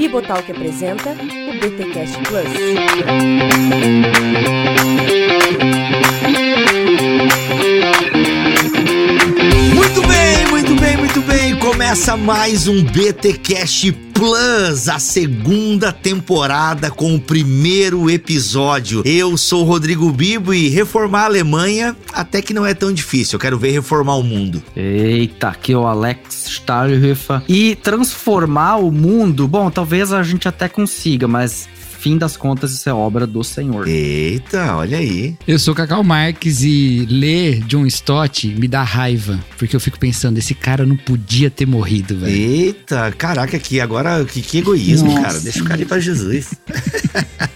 Bibotalk apresenta o BTcast Plus. Começa mais um BTcast Plus, a segunda temporada com o primeiro episódio. Eu sou Rodrigo Bibo e reformar a Alemanha até que não é tão difícil. Eu quero ver reformar o mundo. Eita, aqui é o Alex Stahlhofer. E transformar o mundo, bom, talvez a gente até consiga, mas fim das contas, isso é obra do Senhor. Eita, olha aí. Eu sou Cacau Marques e ler John Stott me dá raiva, porque eu fico pensando, esse cara não podia ter morrido, velho. Eita, caraca, aqui agora que, que egoísmo, Nossa. cara. Deixa o cara ir pra Jesus.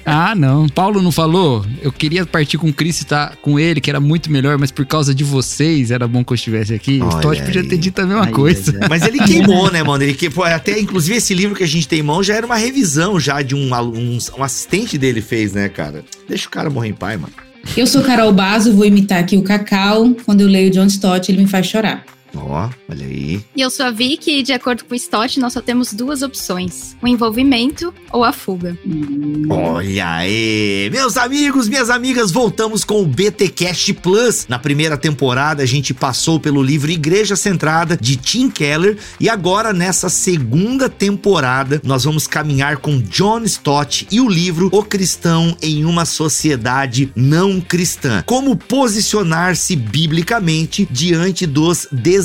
Ah, não. Paulo não falou? Eu queria partir com o Chris e estar com ele, que era muito melhor, mas por causa de vocês era bom que eu estivesse aqui. Olha o Stott podia aí. ter dito a mesma Ai, coisa. Mas ele queimou, né, mano? Ele que, pô, até inclusive esse livro que a gente tem em mão já era uma revisão já de um, alu- um, assistente dele fez, né, cara? Deixa o cara morrer em paz, mano. Eu sou Carol Bazo, vou imitar aqui o Cacau. Quando eu leio John Stott, ele me faz chorar. Ó, olha aí. E eu sou a Vicky e, de acordo com o Stott, nós só temos duas opções: o envolvimento ou a fuga. Olha aí, meus amigos, minhas amigas, voltamos com o BT Cast Plus. Na primeira temporada a gente passou pelo livro Igreja Centrada de Tim Keller e agora nessa segunda temporada nós vamos caminhar com John Stott e o livro O Cristão em uma Sociedade Não Cristã. Como posicionar-se biblicamente diante dos desafios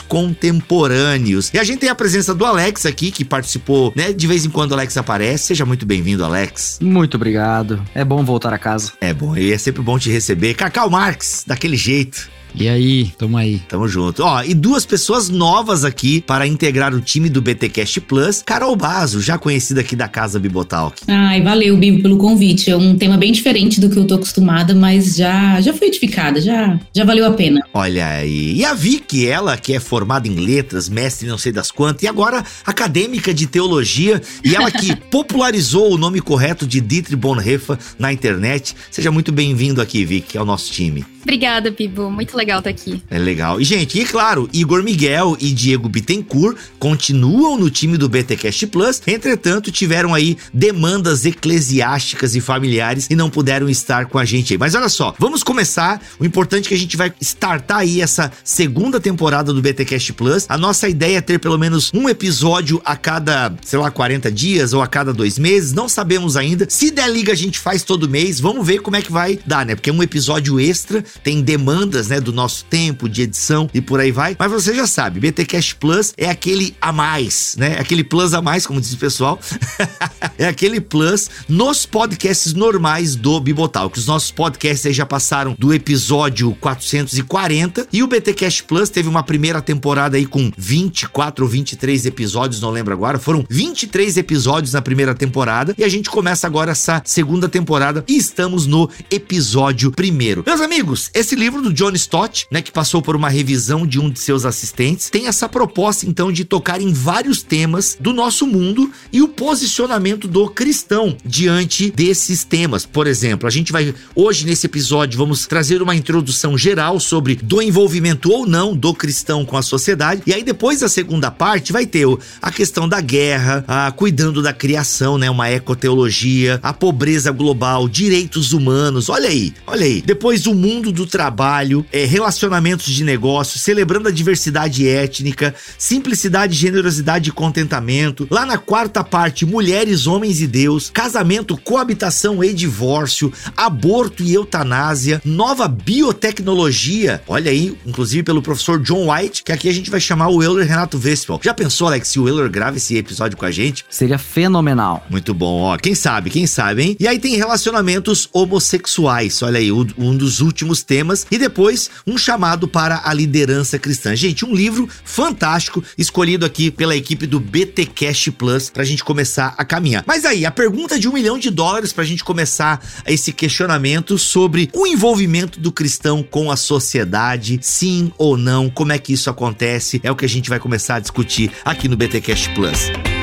contemporâneos. E a gente tem a presença do Alex aqui que participou, né? De vez em quando o Alex aparece. Seja muito bem-vindo, Alex. Muito obrigado. É bom voltar a casa. É bom, e é sempre bom te receber. Cacau Marques, daquele jeito. E aí, tamo aí. Tamo junto. Ó, e duas pessoas novas aqui para integrar o time do BTcast Plus. Carol Bazo, já conhecida aqui da Casa Bibotalk. Ai, valeu, Bibo, pelo convite. É um tema bem diferente do que eu tô acostumada, mas já, já fui edificada, já, já valeu a pena. Olha aí. E a Vicky, ela que é formada em letras, mestre não sei das quantas, e agora acadêmica de teologia, e ela que popularizou o nome correto de Dietrich Bonhoeffer na internet. Seja muito bem-vindo aqui, Vicky, ao nosso time. Obrigada, Bibo. Muito legal estar aqui. É legal. E, gente, e claro, Igor Miguel e Diego Bittencourt continuam no time do BTcast Plus. Entretanto, tiveram aí demandas eclesiásticas e familiares e não puderam estar com a gente aí. Mas olha só, vamos começar. O importante é que a gente vai startar aí essa segunda temporada do BTcast Plus. A nossa ideia é ter pelo menos um episódio a cada, sei lá, 40 dias ou a cada dois meses. Não sabemos ainda. Se der liga, a gente faz todo mês. Vamos ver como é que vai dar, né? Porque é um episódio extra, tem demandas, né, do nosso tempo de edição e por aí vai. Mas você já sabe, BTcast Plus é aquele a mais, né? Aquele plus a mais, como diz o pessoal. é aquele plus nos podcasts normais do Bibotalk. Os nossos podcasts aí já passaram do episódio 440 e o BTcast Plus teve uma primeira temporada aí com 24 ou 23 episódios, não lembro agora. Foram 23 episódios na primeira temporada e a gente começa agora essa segunda temporada e estamos no episódio primeiro. Meus amigos, esse livro do John Stott, né, que passou por uma revisão de um de seus assistentes, tem essa proposta então de tocar em vários temas do nosso mundo e o posicionamento do cristão diante desses temas. Por exemplo, a gente vai hoje nesse episódio vamos trazer uma introdução geral sobre do envolvimento ou não do cristão com a sociedade. E aí depois da segunda parte vai ter a questão da guerra, a cuidando da criação, né, uma ecoteologia, a pobreza global, direitos humanos. Olha aí, olha aí. Depois o mundo do trabalho, é, relacionamentos de negócio, celebrando a diversidade étnica, simplicidade, generosidade e contentamento. Lá na quarta parte, mulheres, homens e Deus, casamento, coabitação e divórcio, aborto e eutanásia, nova biotecnologia. Olha aí, inclusive pelo professor John White, que aqui a gente vai chamar o Euler Renato Vespel. Já pensou, Alex, se o Euler grava esse episódio com a gente? Seria fenomenal. Muito bom, ó. Quem sabe, quem sabe, hein? E aí tem relacionamentos homossexuais, olha aí, um dos últimos temas. E depois, um chamado para a liderança cristã. Gente, um livro fantástico, escolhido aqui pela equipe do BT Cash Plus, pra gente começar a caminhar. Mas aí, a pergunta de um milhão de dólares pra gente começar esse questionamento sobre o envolvimento do cristão com a sociedade, sim ou não, como é que isso acontece, é o que a gente vai começar a discutir aqui no BT Cash Plus.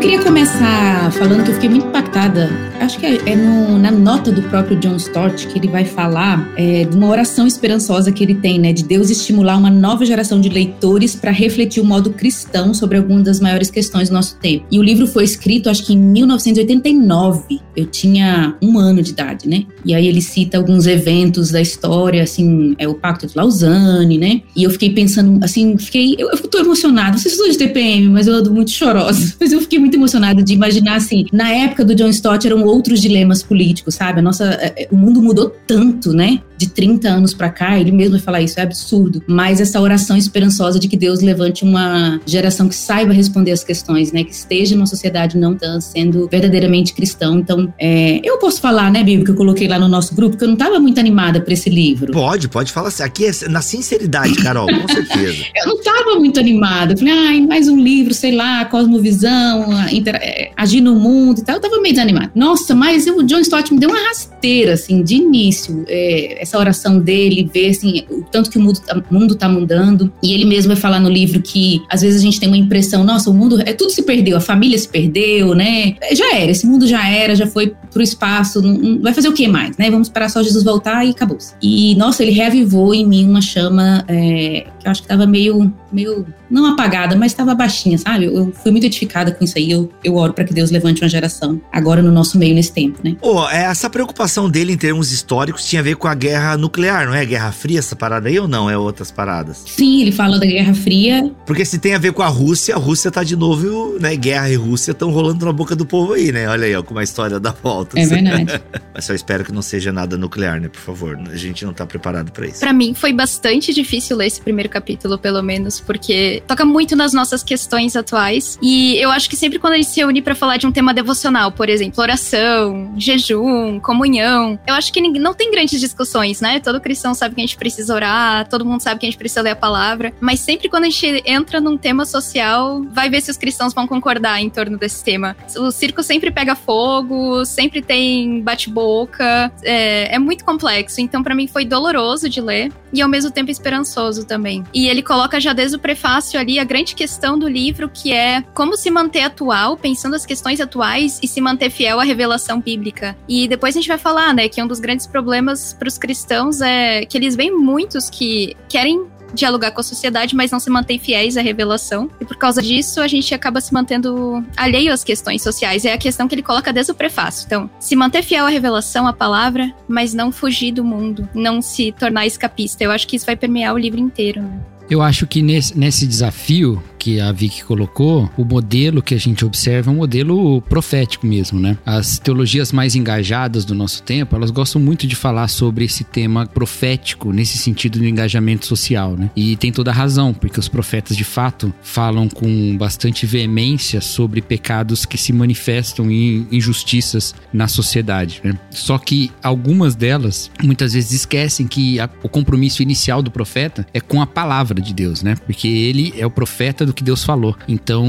Queria começar falando que eu fiquei muito impactada. Acho que é, é no, na nota do próprio John Stott que ele vai falar é, de uma oração esperançosa que ele tem, né? De Deus estimular uma nova geração de leitores para refletir o modo cristão sobre algumas das maiores questões do nosso tempo. E o livro foi escrito, acho que em 1989. Eu tinha um ano de idade, né? E aí ele cita alguns eventos da história, assim, é o Pacto de Lausanne, né? E eu fiquei pensando, assim, fiquei. Eu, eu tô emocionada. Não sei se sou de TPM, mas eu ando muito chorosa. Mas eu fiquei muito emocionada de imaginar, assim, na época do John Stott eram outros dilemas políticos, sabe? A nossa. É, é, o mundo mudou tanto, né? De 30 anos para cá, ele mesmo vai falar isso, é absurdo. Mas essa oração esperançosa de que Deus levante uma geração que saiba responder as questões, né? Que esteja numa sociedade não tão sendo verdadeiramente cristão. Então, é, eu posso falar, né, Bíblia, que eu coloquei lá no nosso grupo, que eu não estava muito animada para esse livro. Pode, pode falar assim. Aqui é na sinceridade, Carol, com certeza. eu não estava muito animada. Eu falei, ai, mais um livro, sei lá, cosmovisão, é, agir no mundo e tal. Eu estava meio desanimada. Nossa, mas o John Stott me deu uma rasteira, assim, de início. É, essa oração dele, ver, assim, o tanto que o mundo, tá, o mundo tá mudando. E ele mesmo vai falar no livro que, às vezes, a gente tem uma impressão, nossa, o mundo, é tudo se perdeu, a família se perdeu, né? Já era, esse mundo já era, já foi pro espaço, não, não vai fazer o que mais, né? Vamos esperar só Jesus voltar e acabou. E, nossa, ele reavivou em mim uma chama é, que eu acho que tava meio, meio não apagada, mas estava baixinha, sabe? Eu, fui muito edificada com isso aí. Eu, eu oro para que Deus levante uma geração agora no nosso meio nesse tempo, né? Oh, essa preocupação dele em termos históricos tinha a ver com a guerra nuclear, não é? Guerra Fria, essa parada aí ou não? É outras paradas? Sim, ele fala da Guerra Fria. Porque se tem a ver com a Rússia, a Rússia tá de novo, né? Guerra e Rússia estão rolando na boca do povo aí, né? Olha aí, ó, como a história dá volta. É verdade. mas só espero que não seja nada nuclear, né? Por favor. A gente não tá preparado para isso. Para mim foi bastante difícil ler esse primeiro capítulo, pelo menos, porque toca muito nas nossas questões atuais. E eu acho que sempre quando a gente se une para falar de um tema devocional, por exemplo, oração, jejum, comunhão, eu acho que não tem grandes discussões, né? Todo cristão sabe que a gente precisa orar, todo mundo sabe que a gente precisa ler a palavra, mas sempre quando a gente entra num tema social, vai ver se os cristãos vão concordar em torno desse tema. O circo sempre pega fogo, sempre tem bate-boca, é, é muito complexo. Então, para mim, foi doloroso de ler e ao mesmo tempo esperançoso também. E ele coloca já desde o prefácio ali a grande questão do livro, que é como se manter atual, pensando as questões atuais e se manter fiel à revelação bíblica. E depois a gente vai falar, né, que um dos grandes problemas para os cristãos é que eles veem muitos que querem dialogar com a sociedade, mas não se mantém fiéis à revelação. E por causa disso, a gente acaba se mantendo alheio às questões sociais. É a questão que ele coloca desde o prefácio. Então, se manter fiel à revelação, à palavra, mas não fugir do mundo, não se tornar escapista. Eu acho que isso vai permear o livro inteiro. Né? Eu acho que nesse, nesse desafio que a Vicky colocou, o modelo que a gente observa é um modelo profético mesmo, né? As teologias mais engajadas do nosso tempo, elas gostam muito de falar sobre esse tema profético, nesse sentido do engajamento social, né? E tem toda a razão, porque os profetas de fato falam com bastante veemência sobre pecados que se manifestam em injustiças na sociedade, né? Só que algumas delas muitas vezes esquecem que a, o compromisso inicial do profeta é com a palavra de Deus, né? Porque ele é o profeta do que Deus falou. Então,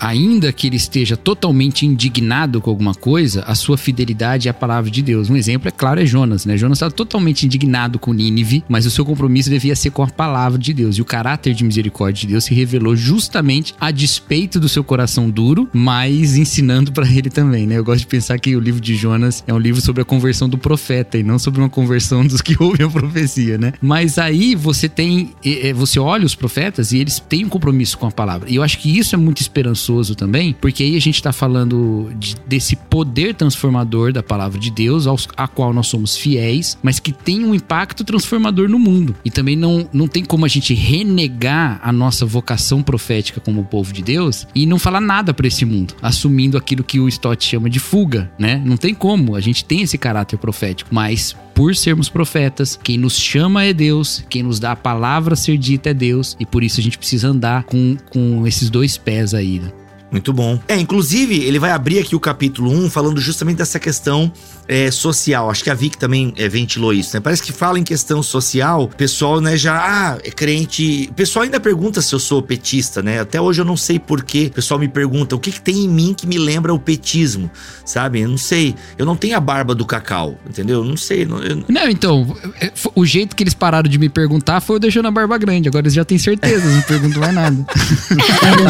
ainda que ele esteja totalmente indignado com alguma coisa, a sua fidelidade é a palavra de Deus. Um exemplo, é claro, é Jonas, né? Jonas estava totalmente indignado com Nínive, mas o seu compromisso devia ser com a palavra de Deus. E o caráter de misericórdia de Deus se revelou justamente a despeito do seu coração duro, mas ensinando para ele também, né? Eu gosto de pensar que o livro de Jonas é um livro sobre a conversão do profeta e não sobre uma conversão dos que ouvem a profecia, né? Mas aí você tem, você olha os profetas e eles têm um compromisso com a palavra. E eu acho que isso é muito esperançoso também, porque aí a gente está falando de, desse poder transformador da palavra de Deus, aos, a qual nós somos fiéis, mas que tem um impacto transformador no mundo. E também não, não tem como a gente renegar a nossa vocação profética como povo de Deus e não falar nada para esse mundo, assumindo aquilo que o Stott chama de fuga, né? Não tem como. A gente tem esse caráter profético, mas por sermos profetas, quem nos chama é Deus, quem nos dá a palavra a ser dita é Deus, e por isso a gente precisa andar com, com esses dois pés aí, né? Muito bom. É, inclusive, ele vai abrir aqui o capítulo 1 falando justamente dessa questão é, social. Acho que a Vic também é, ventilou isso, né? Parece que fala em questão social, o pessoal, né, já, ah, é crente. O pessoal ainda pergunta se eu sou petista, né? Até hoje eu não sei porquê. O pessoal me pergunta o que, que tem em mim que me lembra o petismo, sabe? Eu não sei. Eu não tenho a barba do cacau, entendeu? Eu não sei. Não, eu... não, então, é, o jeito que eles pararam de me perguntar foi eu deixando a barba grande. Agora eles já têm certeza, não perguntam mais nada.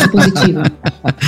É positiva.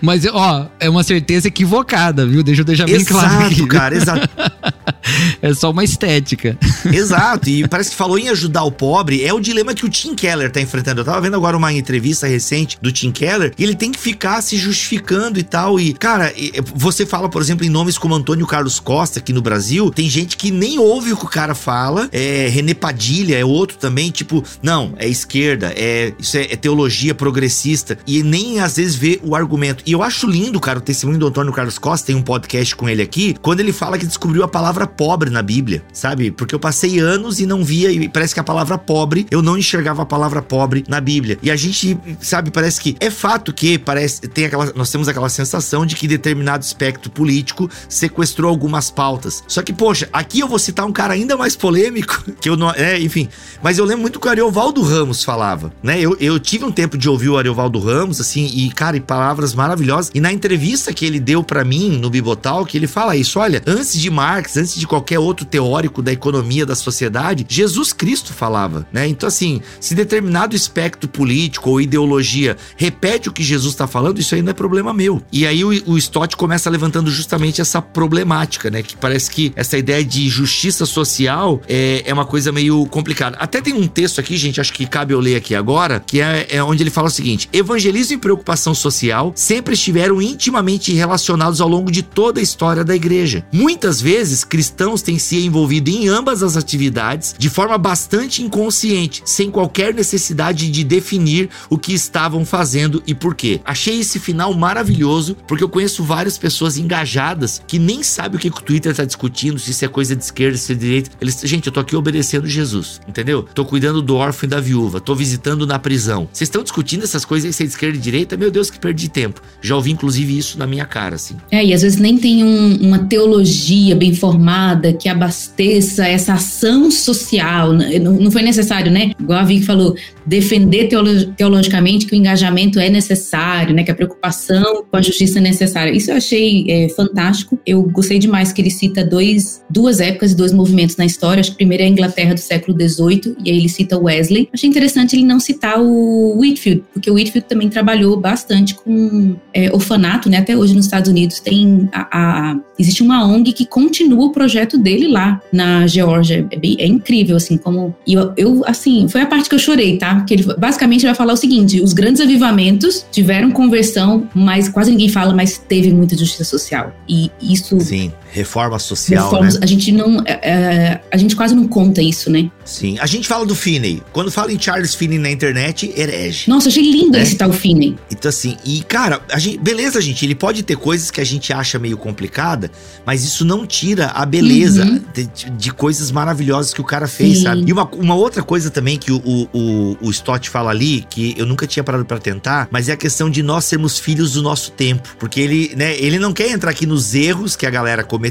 Mas, ó, é uma certeza equivocada, viu? Deixa eu deixar bem claro. Exato, cara, exato. É só uma estética. Exato, e parece que falou em ajudar o pobre, é o dilema que o Tim Keller tá enfrentando. Eu tava vendo agora uma entrevista recente do Tim Keller, e ele tem que ficar se justificando e tal. E, cara, você fala, por exemplo, em nomes como Antônio Carlos Costa aqui no Brasil, tem gente que nem ouve o que o cara fala. É, René Padilha é outro também, tipo, não, é esquerda, é isso é, é teologia progressista, e nem às vezes vê o argumento. E eu acho lindo, cara, o testemunho do Antônio Carlos Costa, tem um podcast com ele aqui, quando ele fala que descobriu a palavra pobre na Bíblia, sabe? Porque eu passei anos e não via, e parece que a palavra pobre, eu não enxergava a palavra pobre na Bíblia. E a gente, sabe, parece que é fato que parece tem aquela, nós temos aquela sensação de que determinado espectro político sequestrou algumas pautas. Só que, poxa, aqui eu vou citar um cara ainda mais polêmico, que eu não, é, enfim, mas eu lembro muito que o Ariovaldo Ramos falava, né? Eu, eu tive um tempo de ouvir o Ariovaldo Ramos, assim, e, cara, e palavras maravilhosas. E na entrevista que ele deu pra mim no Bibotal, que ele fala isso: olha, antes de Marx, antes de qualquer outro teórico da economia da sociedade, Jesus Cristo falava, né? Então, assim, se determinado espectro político ou ideologia repete o que Jesus tá falando, isso aí não é problema meu. E aí o, o Stott começa levantando justamente essa problemática, né? Que parece que essa ideia de justiça social é, é uma coisa meio complicada. Até tem um texto aqui, gente, acho que cabe eu ler aqui agora, que é, é onde ele fala o seguinte: evangelismo e preocupação social sempre estiveram intimamente relacionados ao longo de toda a história da igreja. Muitas vezes, cristãos têm se envolvido em ambas as atividades de forma bastante inconsciente, sem qualquer necessidade de definir o que estavam fazendo e por quê. Achei esse final maravilhoso, porque eu conheço várias pessoas engajadas que nem sabem o que, o Twitter tá discutindo, se isso é coisa de esquerda, se é de direita. Eles, gente, eu tô aqui obedecendo Jesus, entendeu? Tô cuidando do órfão e da viúva, tô visitando na prisão. Vocês estão discutindo essas coisas aí, se é de esquerda e direita? Meu Deus, que perdi tempo. Já ouvi, inclusive, isso na minha cara, assim. É, e às vezes nem tem um- uma teologia bem formada que abasteça essa ação social. N- Não, não foi necessário, né? Igual a Vicky falou, defender teolo- teologicamente que o engajamento é necessário, né? Que a preocupação com a justiça é necessária. Isso eu achei é, fantástico. Eu gostei demais que ele cita dois, duas épocas e dois movimentos na história. Acho que primeiro é a Inglaterra do século XVIII, e aí ele cita Wesley. Achei interessante ele não citar o Whitfield, porque o Whitfield também trabalhou bastante com é, orfanato, né? Até hoje nos Estados Unidos tem a, a- existe uma ONG que continua o projeto dele lá na Geórgia. É, é incrível, assim, como e eu, eu, assim, foi a parte que eu chorei, tá? Porque ele basicamente vai falar o seguinte: os grandes avivamentos tiveram conversão, mas quase ninguém fala, mas teve muita justiça social. E isso Sim, reforma social, reformas, né? a gente não, é, é, a gente quase não conta isso, né? Sim. A gente fala do Finney. Quando fala em Charles Finney na internet, herege. Nossa, achei lindo É. esse tal Finney. Então, assim, e cara, a gente, beleza, gente, ele pode ter coisas que a gente acha meio complicada, mas isso não tira a beleza Uhum. de, de coisas maravilhosas que o cara fez, Sim. sabe? E uma, uma outra coisa também que o, o, o, Stott fala ali, que eu nunca tinha parado pra tentar, mas é a questão de nós sermos filhos do nosso tempo. Porque ele, né, ele não quer entrar aqui nos erros que a galera cometeu,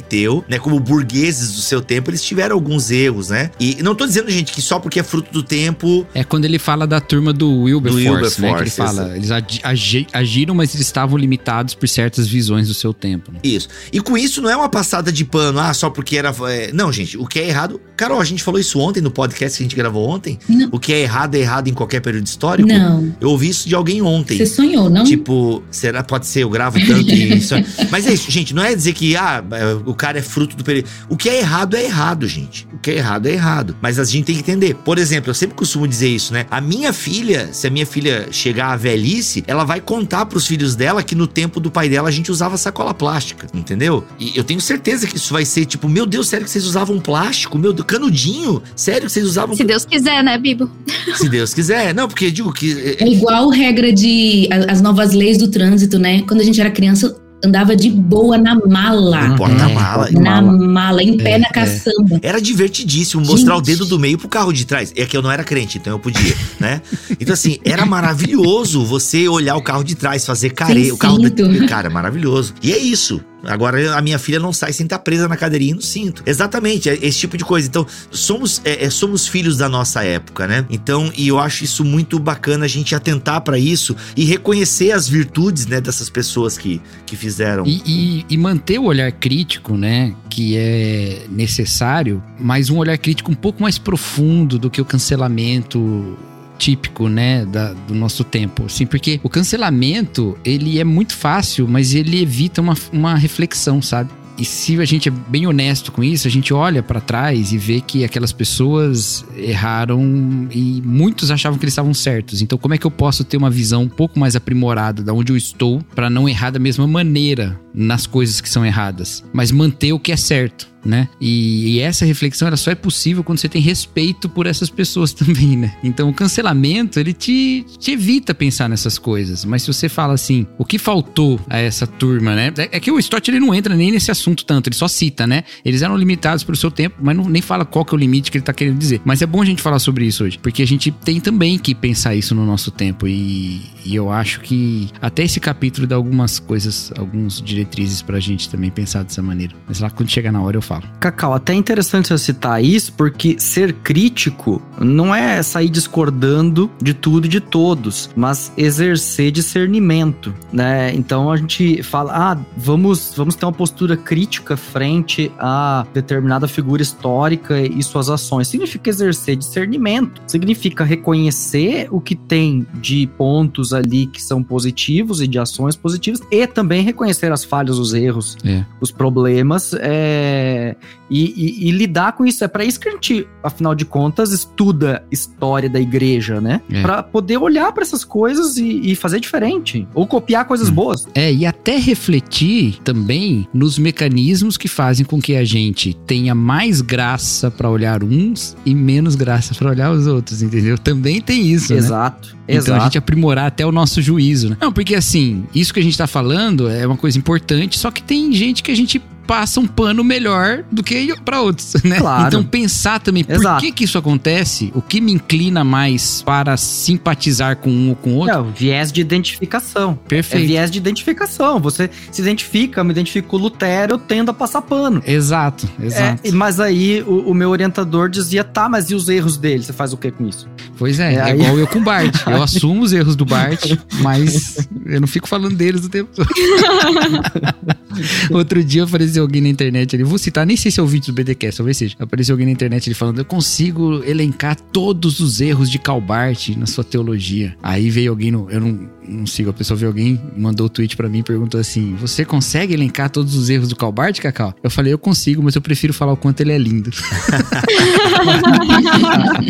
né? Como burgueses do seu tempo, eles tiveram alguns erros, né? E não tô dizendo, gente, que só porque é fruto do tempo É quando ele fala da turma do Wilberforce, Wilberforce, né? Que ele fala, eles agi- agi- agiram, mas eles estavam limitados por certas visões do seu tempo. né? Isso. E com isso não é uma passada de pano, ah, só porque era. é, Não, gente, o que é errado. Carol, a gente falou isso ontem no podcast que a gente gravou ontem. Não. O que é errado é errado em qualquer período histórico. Não, Eu ouvi isso de alguém ontem. você sonhou, não? Tipo, será? Pode ser, eu gravo tanto e isso. Mas é isso, gente. Não é dizer que ah, é, o cara é fruto do período. O que é errado é errado, gente. O que é errado é errado. Mas a gente tem que entender. Por exemplo, eu sempre costumo dizer isso, né? A minha filha, se a minha filha chegar à velhice, ela vai contar pros filhos dela que no tempo do pai dela a gente usava sacola plástica, entendeu? E eu tenho certeza que isso vai ser tipo, meu Deus, sério que vocês usavam plástico? Meu Deus, canudinho? Sério que vocês usavam? Se Deus quiser, né, Bibo? Se Deus quiser. Não, porque eu digo que. É igual regra de as novas leis do trânsito, né? Quando a gente era criança, andava de boa na mala. No porta-mala. Na mala, em pé É, na é. caçamba. Era divertidíssimo mostrar o Gente. dedo do meio pro carro de trás. É que eu não era crente, então eu podia, né? Então, assim, era maravilhoso você olhar o carro de trás, fazer care... O carro da... Cara, maravilhoso. E é isso. Agora a minha filha não sai sem estar presa na cadeirinha e no cinto. Exatamente, é esse tipo de coisa. Então, somos, é, é, somos filhos da nossa época, né? Então, e eu acho isso muito bacana a gente atentar pra isso e reconhecer as virtudes, né, dessas pessoas que, que fizeram. E, e- e manter o olhar crítico, né? Que é necessário, mas um olhar crítico um pouco mais profundo do que o cancelamento típico, né, da, do nosso tempo, assim, porque o cancelamento, ele é muito fácil, mas ele evita uma, uma reflexão, sabe? E se a gente é bem honesto com isso, a gente olha para trás e vê que aquelas pessoas erraram e muitos achavam que eles estavam certos. Então, como é que eu posso ter uma visão um pouco mais aprimorada da onde eu estou para não errar da mesma maneira nas coisas que são erradas, mas manter o que é certo? Né? E, e, essa reflexão ela só é possível quando você tem respeito por essas pessoas também, né? Então o cancelamento ele te, te evita pensar nessas coisas. Mas se você fala assim, o que faltou a essa turma, né? É, é que o Stott ele não entra nem nesse assunto tanto, ele só cita, né? Eles eram limitados pelo seu tempo, mas não, nem fala qual que é o limite que ele tá querendo dizer. Mas é bom a gente falar sobre isso hoje, porque a gente tem também que pensar isso no nosso tempo. E, e eu acho que até esse capítulo dá algumas coisas, alguns diretrizes pra gente também pensar dessa maneira. Mas lá quando chegar na hora eu falo Cacau, até é interessante você citar isso, porque ser crítico não é sair discordando de tudo e de todos, mas exercer discernimento, né? Então a gente fala, ah, vamos, vamos ter uma postura crítica frente a determinada figura histórica e suas ações. Significa exercer discernimento, significa reconhecer o que tem de pontos ali que são positivos e de ações positivas, e também reconhecer as falhas, os erros, é. os problemas, é, e, e, e, lidar com isso. É para isso que a gente, afinal de contas, estuda história da igreja, né? É. Para poder olhar para essas coisas e, e, fazer diferente. Ou copiar coisas hum. boas. É, e até refletir também nos mecanismos que fazem com que a gente tenha mais graça para olhar uns e menos graça para olhar os outros, entendeu? Também tem isso. Né? Exato. Né? Então Exato. a gente aprimorar até o nosso juízo, né? Não, porque assim, isso que a gente tá falando é uma coisa importante, só que tem gente que a gente passa um pano melhor do que para outros, né? Claro. Então pensar também Exato. por que que isso acontece, o que me inclina mais para simpatizar com um ou com o outro. É, o viés de identificação. Perfeito. É viés de identificação. Você se identifica, me identifico com o Lutero, eu tendo a passar pano. Exato, exato. É, mas aí o, o, meu orientador dizia, tá, mas e os erros dele? Você faz o que com isso? Pois é, é, é igual eu com o Bart. Eu assumo os erros do Bart, mas eu não fico falando deles o tempo todo. Outro dia apareceu alguém na internet ali, vou citar, nem sei se é o vídeo do BDcast, talvez seja. Apareceu alguém na internet ele falando: Eu consigo elencar todos os erros de Calbart na sua teologia. Aí veio alguém no. Eu não, não sigo a pessoa, veio alguém, mandou o um tweet para mim e perguntou assim: Você consegue elencar todos os erros do Calbart, Cacau? Eu falei: Eu consigo, mas eu prefiro falar o quanto ele é lindo.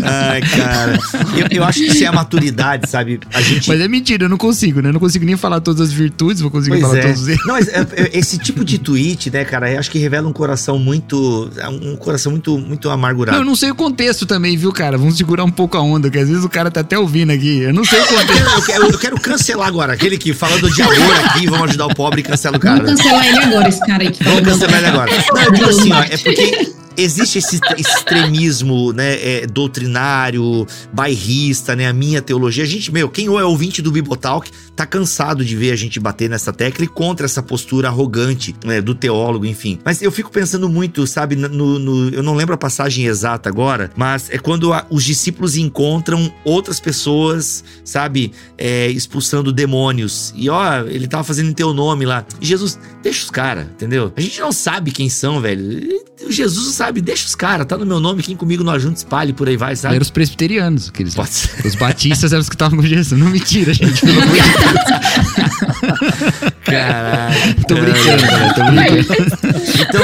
Ai, cara. Eu, eu, acho que isso é a maturidade, sabe? A gente... Mas é mentira, eu não consigo, né? Eu não consigo nem falar todas as virtudes, vou conseguir pois falar é. todos os erros. Não, mas é, é, esse tipo de tweet, né, cara, eu acho que revela um coração muito. Um coração muito, muito amargurado. Não, eu não sei o contexto também, viu, cara? Vamos segurar um pouco a onda, que às vezes o cara tá até ouvindo aqui. Eu não sei o contexto. eu, quero, eu quero cancelar agora. Aquele que falando de amor aqui, vamos ajudar o pobre e cancela o cara. Vamos cancelar ele agora, esse cara aí que Vamos cancelar ele agora. Não, eu digo assim, ó, é porque existe esse extremismo, né, é, doutrinário, bairrista, né, a minha teologia. A gente, meu, quem é ouvinte do Bibotalk tá cansado de ver a gente bater nessa tecla e contra essa postura arrogante, né, do teólogo, enfim. Mas eu fico pensando muito, sabe, no, no eu não lembro a passagem exata agora, mas é quando a, os discípulos encontram outras pessoas, sabe, é, expulsando demônios. E ó, ele tava fazendo em teu nome lá. Jesus, deixa os caras, entendeu? A gente não sabe quem são, velho. Jesus sabe, deixa os caras, tá no meu nome, quem comigo não ajunta, espalhe, por aí vai, sabe? Eram os presbiterianos, aqueles. Pode ser. Os batistas eram os que estavam com Jesus. Não mentira, gente, pelo amor de Deus. Caralho. tô brincando, cara, tô brincando. Então,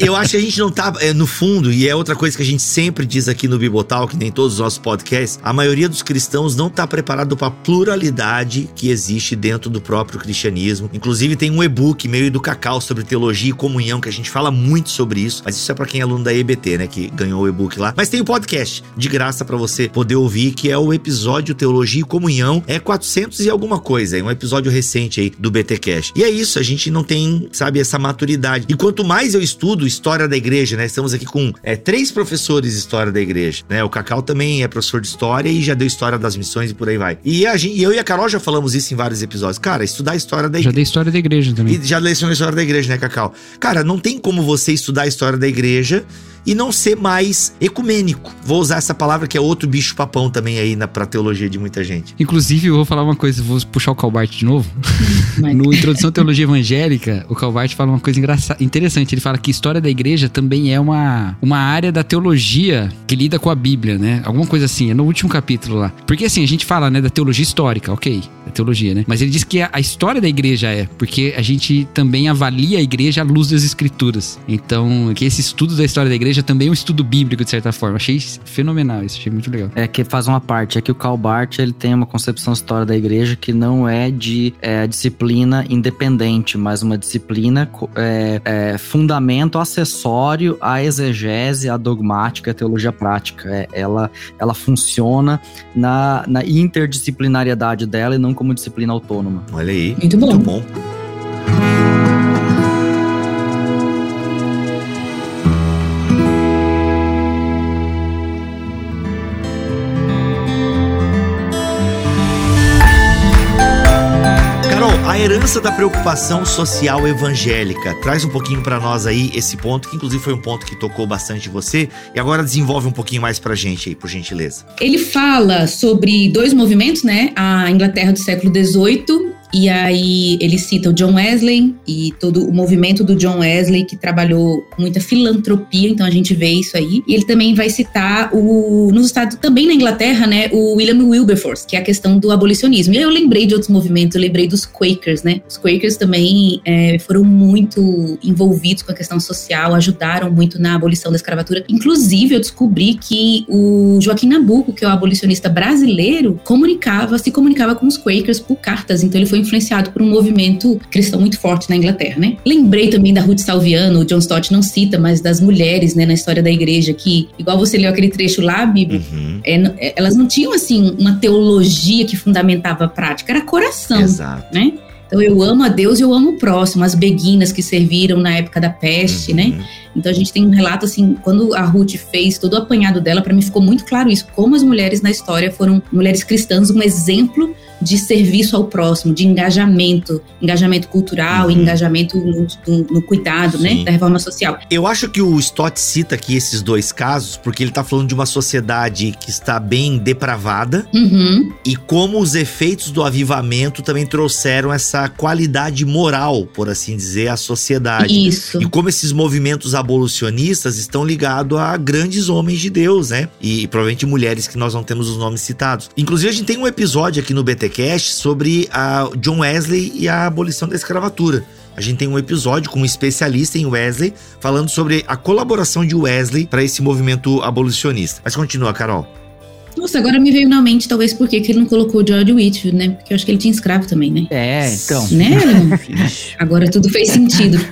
eu acho que a gente não tá, é, no fundo, e é outra coisa que a gente sempre diz aqui no Bibotal, que nem todos os nossos podcasts, a maioria dos cristãos não tá preparado para a pluralidade que existe dentro do próprio cristianismo. Inclusive, tem um e-book meio do Cacau sobre teologia e comunhão, que a gente fala muito sobre isso, mas isso é para quem é aluno da EBT, né, que ganhou o e-book lá. Mas tem o podcast de graça para você poder ouvir, que é o episódio Teologia e Comunhão, é 400 e alguma coisa, é um episódio recente aí do BT Cash. E é isso, a gente não tem, sabe, essa maturidade. E quanto mais eu estudo história da igreja, né? Estamos aqui com é, três professores de história da igreja, né? O Cacau também é professor de história e já deu história das missões e por aí vai. E a gente, eu e a Carol já falamos isso em vários episódios. Cara, estudar a história da igreja. Já dei história da igreja também. E já lecionou a história da igreja, né, Cacau? Cara, não tem como você estudar a história da igreja e não ser mais ecumênico. Vou usar essa palavra que é outro bicho papão também aí na pra teologia de muita gente. Inclusive, eu vou falar uma coisa, vou puxar o Calbart de novo. No Introdução à Teologia Evangélica, o Calvart fala uma coisa engraçada, interessante. Ele fala que história da igreja também é uma, uma área da teologia que lida com a Bíblia, né? Alguma coisa assim, é no último capítulo lá. Porque assim, a gente fala, né, da teologia histórica, ok, é teologia, né? Mas ele diz que a, a história da igreja é, porque a gente também avalia a igreja à luz das escrituras. Então, que esse estudo da história da igreja também é um estudo bíblico, de certa forma. Achei fenomenal isso, achei muito legal. É que faz uma parte, é que o Karl Barth ele tem uma concepção história da igreja que não é de é, disciplina independente, mas uma disciplina é, é, fundamento acessório à exegese, à dogmática, à teologia prática. É, ela, ela funciona na, na interdisciplinariedade dela e não como disciplina autônoma. Olha aí. Muito bom. Muito bom. A herança da preocupação social evangélica. Traz um pouquinho pra nós aí esse ponto, que inclusive foi um ponto que tocou bastante você, e agora desenvolve um pouquinho mais pra gente aí, por gentileza. Ele fala sobre dois movimentos, né? A Inglaterra do século XVIII. E aí ele cita o John Wesley e todo o movimento do John Wesley que trabalhou muita filantropia, então a gente vê isso aí. E ele também vai citar o nos Estados também na Inglaterra, né, o William Wilberforce, que é a questão do abolicionismo. E aí eu lembrei de outros movimentos, eu lembrei dos Quakers, né? Os Quakers também é, foram muito envolvidos com a questão social, ajudaram muito na abolição da escravatura. Inclusive eu descobri que o Joaquim Nabuco, que é o abolicionista brasileiro, comunicava, se comunicava com os Quakers por cartas, então ele foi influenciado por um movimento cristão muito forte na Inglaterra, né? Lembrei também da Ruth Salviano, o John Stott não cita, mas das mulheres, né, na história da igreja, que, igual você leu aquele trecho lá, Bíblia, Uhum. é, é, elas não tinham, assim, uma teologia que fundamentava a prática, era coração, Exato. né? Então eu amo a Deus e eu amo o próximo, as beguinas que serviram na época da peste, Uhum. né? Então a gente tem um relato assim, quando a Ruth fez todo o apanhado dela, para mim ficou muito claro isso, como as mulheres na história foram mulheres cristãs, um exemplo de serviço ao próximo, de engajamento, engajamento cultural, Uhum. engajamento no, no- no cuidado, Sim. né, da reforma social. Eu acho que o Stott cita aqui esses dois casos porque ele tá falando de uma sociedade que está bem depravada Uhum, e como os efeitos do avivamento também trouxeram essa qualidade moral, por assim dizer, à sociedade. isso. E como esses movimentos abolicionistas estão ligados a grandes homens de Deus, né? E, provavelmente mulheres que nós não temos os nomes citados. Inclusive, a gente tem um episódio aqui no BTcast sobre a John Wesley e a abolição da escravatura. A gente tem um episódio com um especialista em Wesley falando sobre a colaboração de Wesley para esse movimento abolicionista. Mas continua, Carol. Nossa, agora me veio na mente, talvez, por que ele não colocou o George Whitfield, né? Porque eu acho que ele tinha escravo também, né? É, então. Né? Agora tudo fez sentido.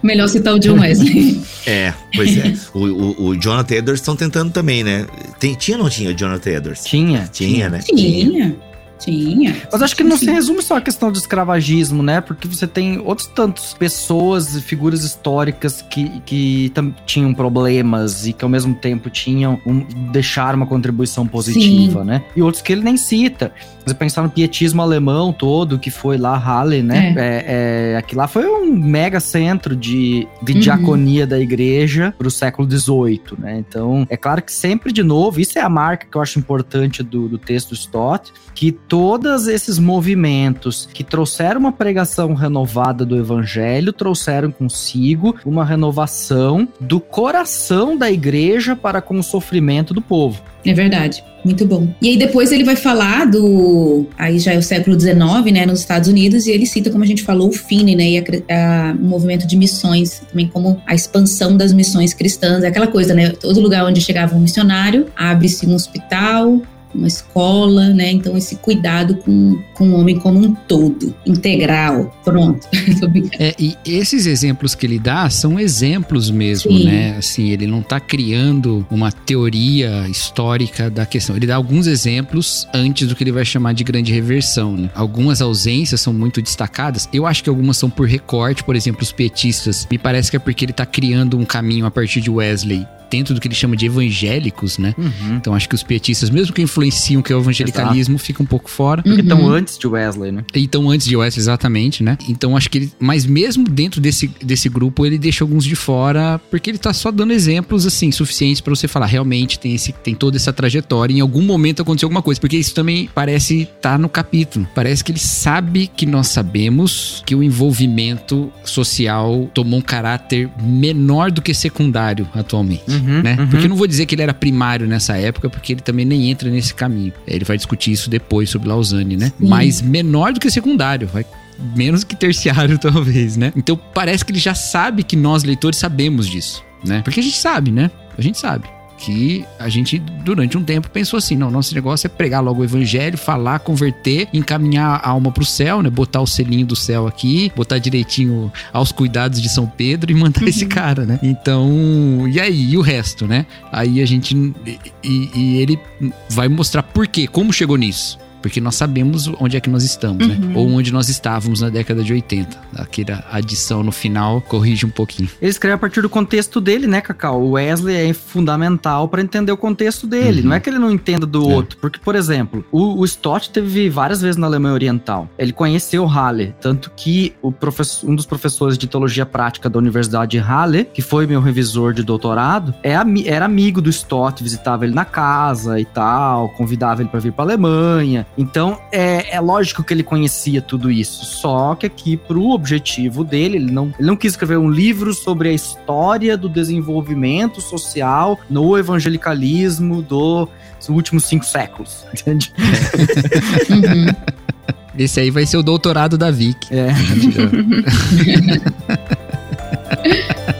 Melhor citar o John Wesley. É, pois é. o, o, o Jonathan Edwards estão tentando também, né? Tem, tinha ou não tinha o Jonathan Edwards? Tinha. Tinha, né? Tinha, tinha. Mas acho que não se resume só a questão do escravagismo, né? Porque você tem outros tantos pessoas e figuras históricas que, que tinham problemas e que ao mesmo tempo tinham um, deixaram uma contribuição positiva, né? E outros que ele nem cita. Você pensar no pietismo alemão todo, que foi lá Halle, né? É. É, aquilo lá foi um mega centro de, de Uhum. diaconia da igreja pro século XVIII, né? Então, é claro que sempre de novo, isso é a marca que eu acho importante do, do texto do Stott, que todos esses movimentos que trouxeram uma pregação renovada do evangelho trouxeram consigo uma renovação do coração da igreja para com o sofrimento do povo. É verdade. Muito bom. E aí depois ele vai falar do. Aí já é o século XIX, né, nos Estados Unidos, e ele cita, como a gente falou, o Finney, né, e a a- o movimento de missões, também como a expansão das missões cristãs. Aquela coisa, né? Todo lugar onde chegava um missionário, abre-se um hospital, uma escola, né? Então esse cuidado com, com o homem como um todo, integral. Pronto. É, e esses exemplos que ele dá são exemplos mesmo, Sim. né? Assim, ele não tá criando uma teoria histórica da questão. Ele dá alguns exemplos antes do que ele vai chamar de grande reversão, né? Algumas ausências são muito destacadas. Eu acho que algumas são por recorte, por exemplo, os petistas. Me parece que é porque ele tá criando um caminho a partir de Wesley dentro do que ele chama de evangélicos, né? Uhum. Então acho que os pietistas, mesmo que influenciam que é o evangelicalismo, fica um pouco fora. Porque estão Uhum. antes de Wesley, né? Então, antes de Wesley, exatamente, né? Então, acho que ele. Mas mesmo dentro desse, desse grupo, ele deixa alguns de fora, porque ele tá só dando exemplos, assim, suficientes pra você falar, realmente tem, esse, tem toda essa trajetória. Em algum momento aconteceu alguma coisa. Porque isso também parece estar no capítulo. Parece que ele sabe que nós sabemos que o envolvimento social tomou um caráter menor do que secundário atualmente Uhum, né? uhum. Porque eu não vou dizer que ele era primário nessa época, porque ele também nem entra nesse caminho. Ele vai discutir isso depois sobre Lausanne, né? Sim. Mas menor do que secundário, vai menos que terciário talvez, né? Então parece que ele já sabe que nós leitores sabemos disso, né? Porque a gente sabe, né? A gente sabe que a gente durante um tempo pensou assim, não, nosso negócio é pregar logo o evangelho, falar, converter, encaminhar a alma pro céu, né? Botar o selinho do céu aqui, botar direitinho aos cuidados de São Pedro e mandar esse cara, né? Então, e aí, e o resto, né? Aí a gente e, e- e ele vai mostrar por quê, como chegou nisso. Porque nós sabemos onde é que nós estamos, né? Uhum. Ou onde nós estávamos na década de 80. Aquela adição no final corrige um pouquinho. Ele escreve a partir do contexto dele, né, Cacau? O Wesley é fundamental pra entender o contexto dele. Uhum. Não é que ele não entenda do É. outro. Porque, por exemplo, o, o Stott teve várias vezes na Alemanha Oriental. Ele conheceu Halle. Tanto que o professor- um dos professores de teologia prática da Universidade de Halle, que foi meu revisor de doutorado, é era amigo do Stott, visitava ele na casa e tal, convidava ele pra vir pra Alemanha. Então, é, é lógico que ele conhecia tudo isso. Só que aqui, pro objetivo dele, ele não, ele não quis escrever um livro sobre a história do desenvolvimento social no evangelicalismo dos últimos cinco séculos. Entende? Uhum. Esse aí vai ser o doutorado da Vic. É.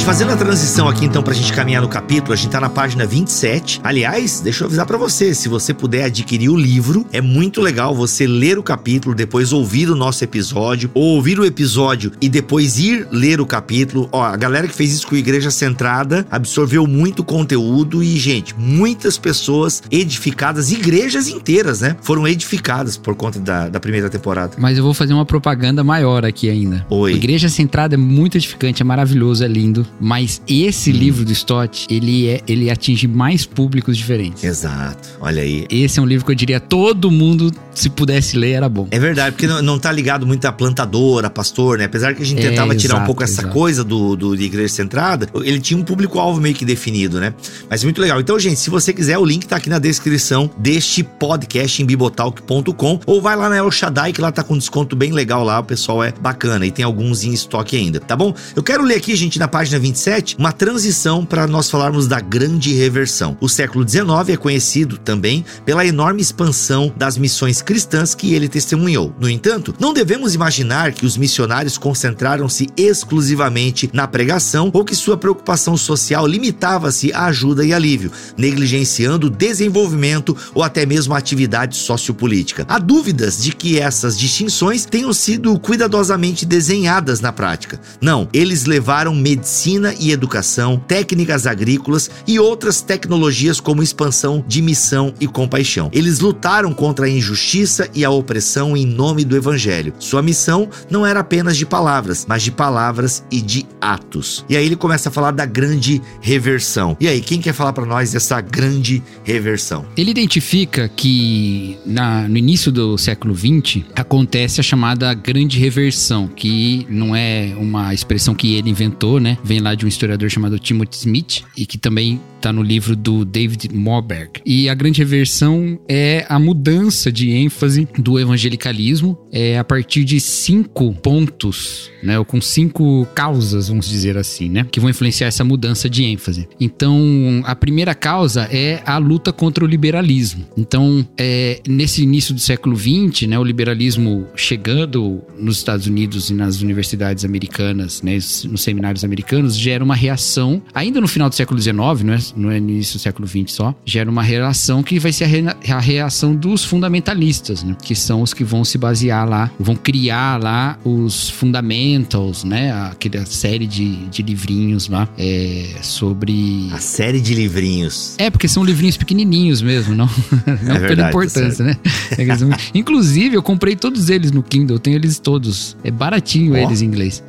Gente, fazendo a transição aqui então pra gente caminhar no capítulo, a gente tá na página 27. Aliás, deixa eu avisar pra você, se você puder adquirir o livro, é muito legal você ler o capítulo, depois ouvir o nosso episódio, ou ouvir o episódio e depois ir ler o capítulo. Ó, a galera que fez isso com a Igreja Centrada absorveu muito conteúdo e, gente, muitas pessoas edificadas, igrejas inteiras, né? Foram edificadas por conta da, da primeira temporada. Mas eu vou fazer uma propaganda maior aqui ainda. Oi. A Igreja Centrada é muito edificante, é maravilhoso, é lindo. Mas esse livro do Stott, ele, é, ele atinge mais públicos diferentes. Exato, olha aí. Esse é um livro que eu diria todo mundo, se pudesse ler, era bom. É verdade, porque não, não tá ligado muito a plantador, a pastor, né? Apesar que a gente É, tentava tirar um exato, pouco essa exato. coisa do, do de igreja centrada, ele tinha um público-alvo meio que definido, né? Mas muito legal. Então, gente, se você quiser, o link tá aqui na descrição deste podcast em bibotalk.com ou vai lá na El Shaddai, que lá tá com desconto bem legal lá, o pessoal é bacana e tem alguns em estoque ainda, tá bom? Eu quero ler aqui, gente, na página 27, uma transição para nós falarmos da grande reversão. O século XIX é conhecido também pela enorme expansão das missões cristãs que ele testemunhou. No entanto, não devemos imaginar que os missionários concentraram-se exclusivamente na pregação ou que sua preocupação social limitava-se à ajuda e alívio, negligenciando o desenvolvimento ou até mesmo a atividade sociopolítica. Há dúvidas de que essas distinções tenham sido cuidadosamente desenhadas na prática. Não, eles levaram medicina e educação, técnicas agrícolas e outras tecnologias como expansão de missão e compaixão. Eles lutaram contra a injustiça e a opressão em nome do evangelho. Sua missão não era apenas de palavras, mas de palavras e de atos. E aí ele começa a falar da grande reversão. E aí, quem quer falar para nós dessa grande reversão? Ele identifica que na- no início do século XX acontece a chamada grande reversão, que não é uma expressão que ele inventou, né? Vem lá de um historiador chamado Timothy Smith e que também está no livro do David Morberg. E a grande reversão é a mudança de ênfase do evangelicalismo é a partir de cinco pontos, né? Ou com cinco causas, vamos dizer assim, né? Que vão influenciar essa mudança de ênfase. Então, a primeira causa é a luta contra o liberalismo. Então, é, nesse início do século XX, né, o liberalismo chegando nos Estados Unidos e nas universidades americanas, né, nos seminários americanos, anos gera uma reação, ainda no final do século XIX, não é, não é no início do século XX só, gera uma reação que vai ser a, re, a reação dos fundamentalistas, né? Que são os que vão se basear lá, vão criar lá os fundamentals, né? Aquela série de, de livrinhos lá é, sobre. A série de livrinhos. É, porque são livrinhos pequenininhos mesmo, não, não é pela importância, né? É Inclusive, eu comprei todos eles no Kindle, eu tenho eles todos. É baratinho oh. eles em inglês.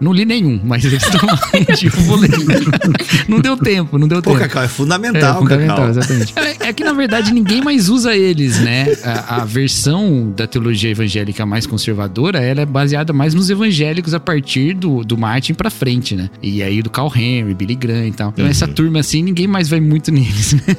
Não li nenhum, mas eles estão lá. vou ler. Não deu tempo, não deu Pô, tempo. Cacau, é fundamental, é, fundamental, Cacau. exatamente. É, é, que, na verdade, ninguém mais usa eles, né? A, a, versão da teologia evangélica mais conservadora, ela é baseada mais nos evangélicos a partir do, do Martin pra frente, né? E aí do Carl Henry, Billy Graham e tal. Então, uhum. essa turma, assim, ninguém mais vai muito neles, né?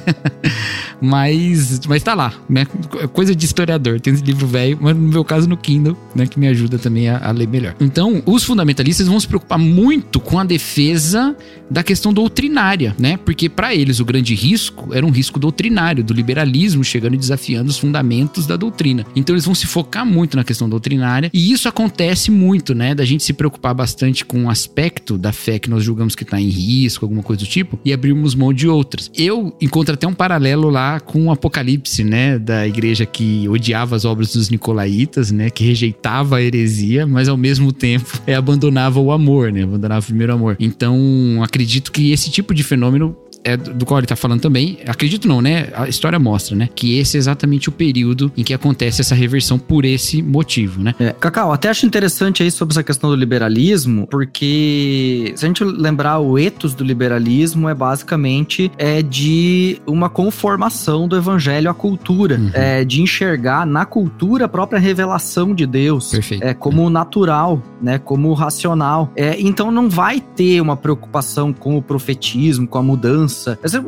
mas, mas tá lá, né? Coisa de historiador. Tem esse livro velho, mas no meu caso no Kindle, né? Que me ajuda também a, a ler melhor. Então, os fundamentalistas vão se preocupar muito com a defesa da questão doutrinária, né? Porque para eles o grande risco era um risco doutrinário, do liberalismo chegando e desafiando os fundamentos da doutrina. Então eles vão se focar muito na questão doutrinária, e isso acontece muito, né? Da gente se preocupar bastante com um aspecto da fé que nós julgamos que está em risco, alguma coisa do tipo, e abrirmos mão de outras. Eu encontro até um paralelo lá com o Apocalipse, né? Da igreja que odiava as obras dos nicolaítas, né? Que rejeitava a heresia, mas ao mesmo tempo é, abandonava o amor, né? Abandonava o primeiro amor. Então, acredito que esse tipo de fenômeno é do qual ele tá falando também, acredito não, né? A história mostra, né? Que esse é exatamente o período em que acontece essa reversão por esse motivo, né? É, Cacau, até acho interessante aí sobre essa questão do liberalismo, porque se a gente lembrar o ethos do liberalismo é basicamente é de uma conformação do evangelho à cultura, uhum. é de enxergar na cultura a própria revelação de Deus, Perfeito. é como é. natural, né? Como racional. É, então não vai ter uma preocupação com o profetismo, com a mudança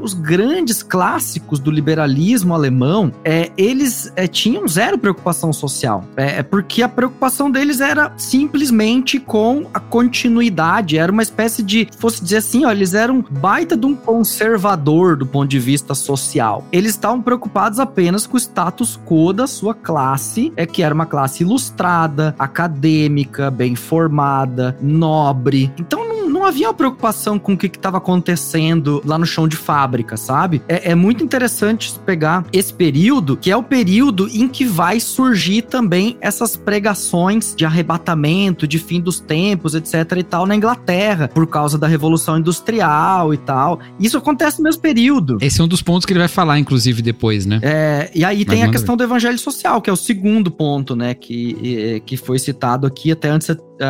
os grandes clássicos do liberalismo alemão, é, eles é, tinham zero preocupação social. É, é, porque a preocupação deles era simplesmente com a continuidade. Era uma espécie de, fosse dizer assim, ó, eles eram baita de um conservador do ponto de vista social. Eles estavam preocupados apenas com o status quo da sua classe, é que era uma classe ilustrada, acadêmica, bem formada, nobre. Então não, havia uma preocupação com o que estava acontecendo lá no chão de fábrica, sabe? É, é muito interessante pegar esse período, que é o período em que vai surgir também essas pregações de arrebatamento, de fim dos tempos, etc e tal, na Inglaterra, por causa da Revolução Industrial e tal. Isso acontece no mesmo período. Esse é um dos pontos que ele vai falar, inclusive, depois, né? É, e aí Mas tem a questão ver. do evangelho social, que é o segundo ponto, né, que, que foi citado aqui, até antes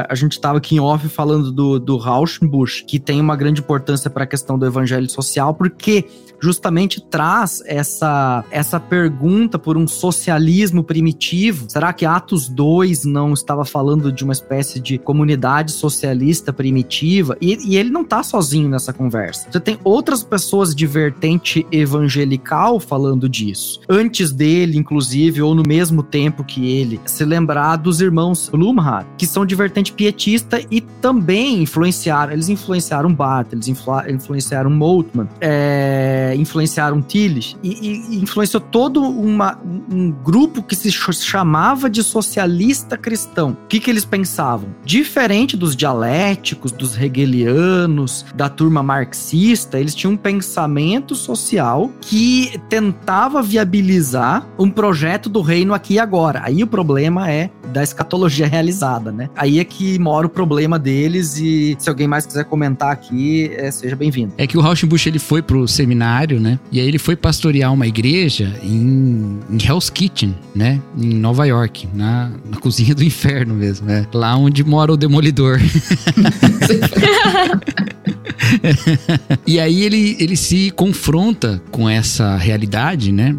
a gente estava aqui em off falando do, do Rauschenbusch, que tem uma grande importância para a questão do evangelho social, porque justamente traz essa, essa pergunta por um socialismo primitivo. Será que Atos 2 não estava falando de uma espécie de comunidade socialista primitiva? E, e ele não está sozinho nessa conversa. Você tem outras pessoas de vertente evangelical falando disso. Antes dele, inclusive, ou no mesmo tempo que ele, se lembrar dos irmãos Blumhardt, que são de vertente pietista e também influenciaram, eles influenciaram Barth, eles influ, influenciaram Moltmann, é, influenciaram Tillich e, e, influenciou todo uma, um grupo que se chamava de socialista cristão. O que, que eles pensavam? Diferente dos dialéticos, dos hegelianos, da turma marxista, eles tinham um pensamento social que tentava viabilizar um projeto do reino aqui e agora. Aí o problema é da escatologia realizada, né? Aí é que mora o problema deles e se alguém mais quiser comentar aqui, é, seja bem-vindo. É que o Rauschenbusch ele foi pro seminário, né? E aí ele foi pastorear uma igreja em, em Hell's Kitchen, né? Em Nova York, na, na cozinha do inferno mesmo, né? Lá onde mora o demolidor. e aí ele, ele se confronta com essa realidade, né?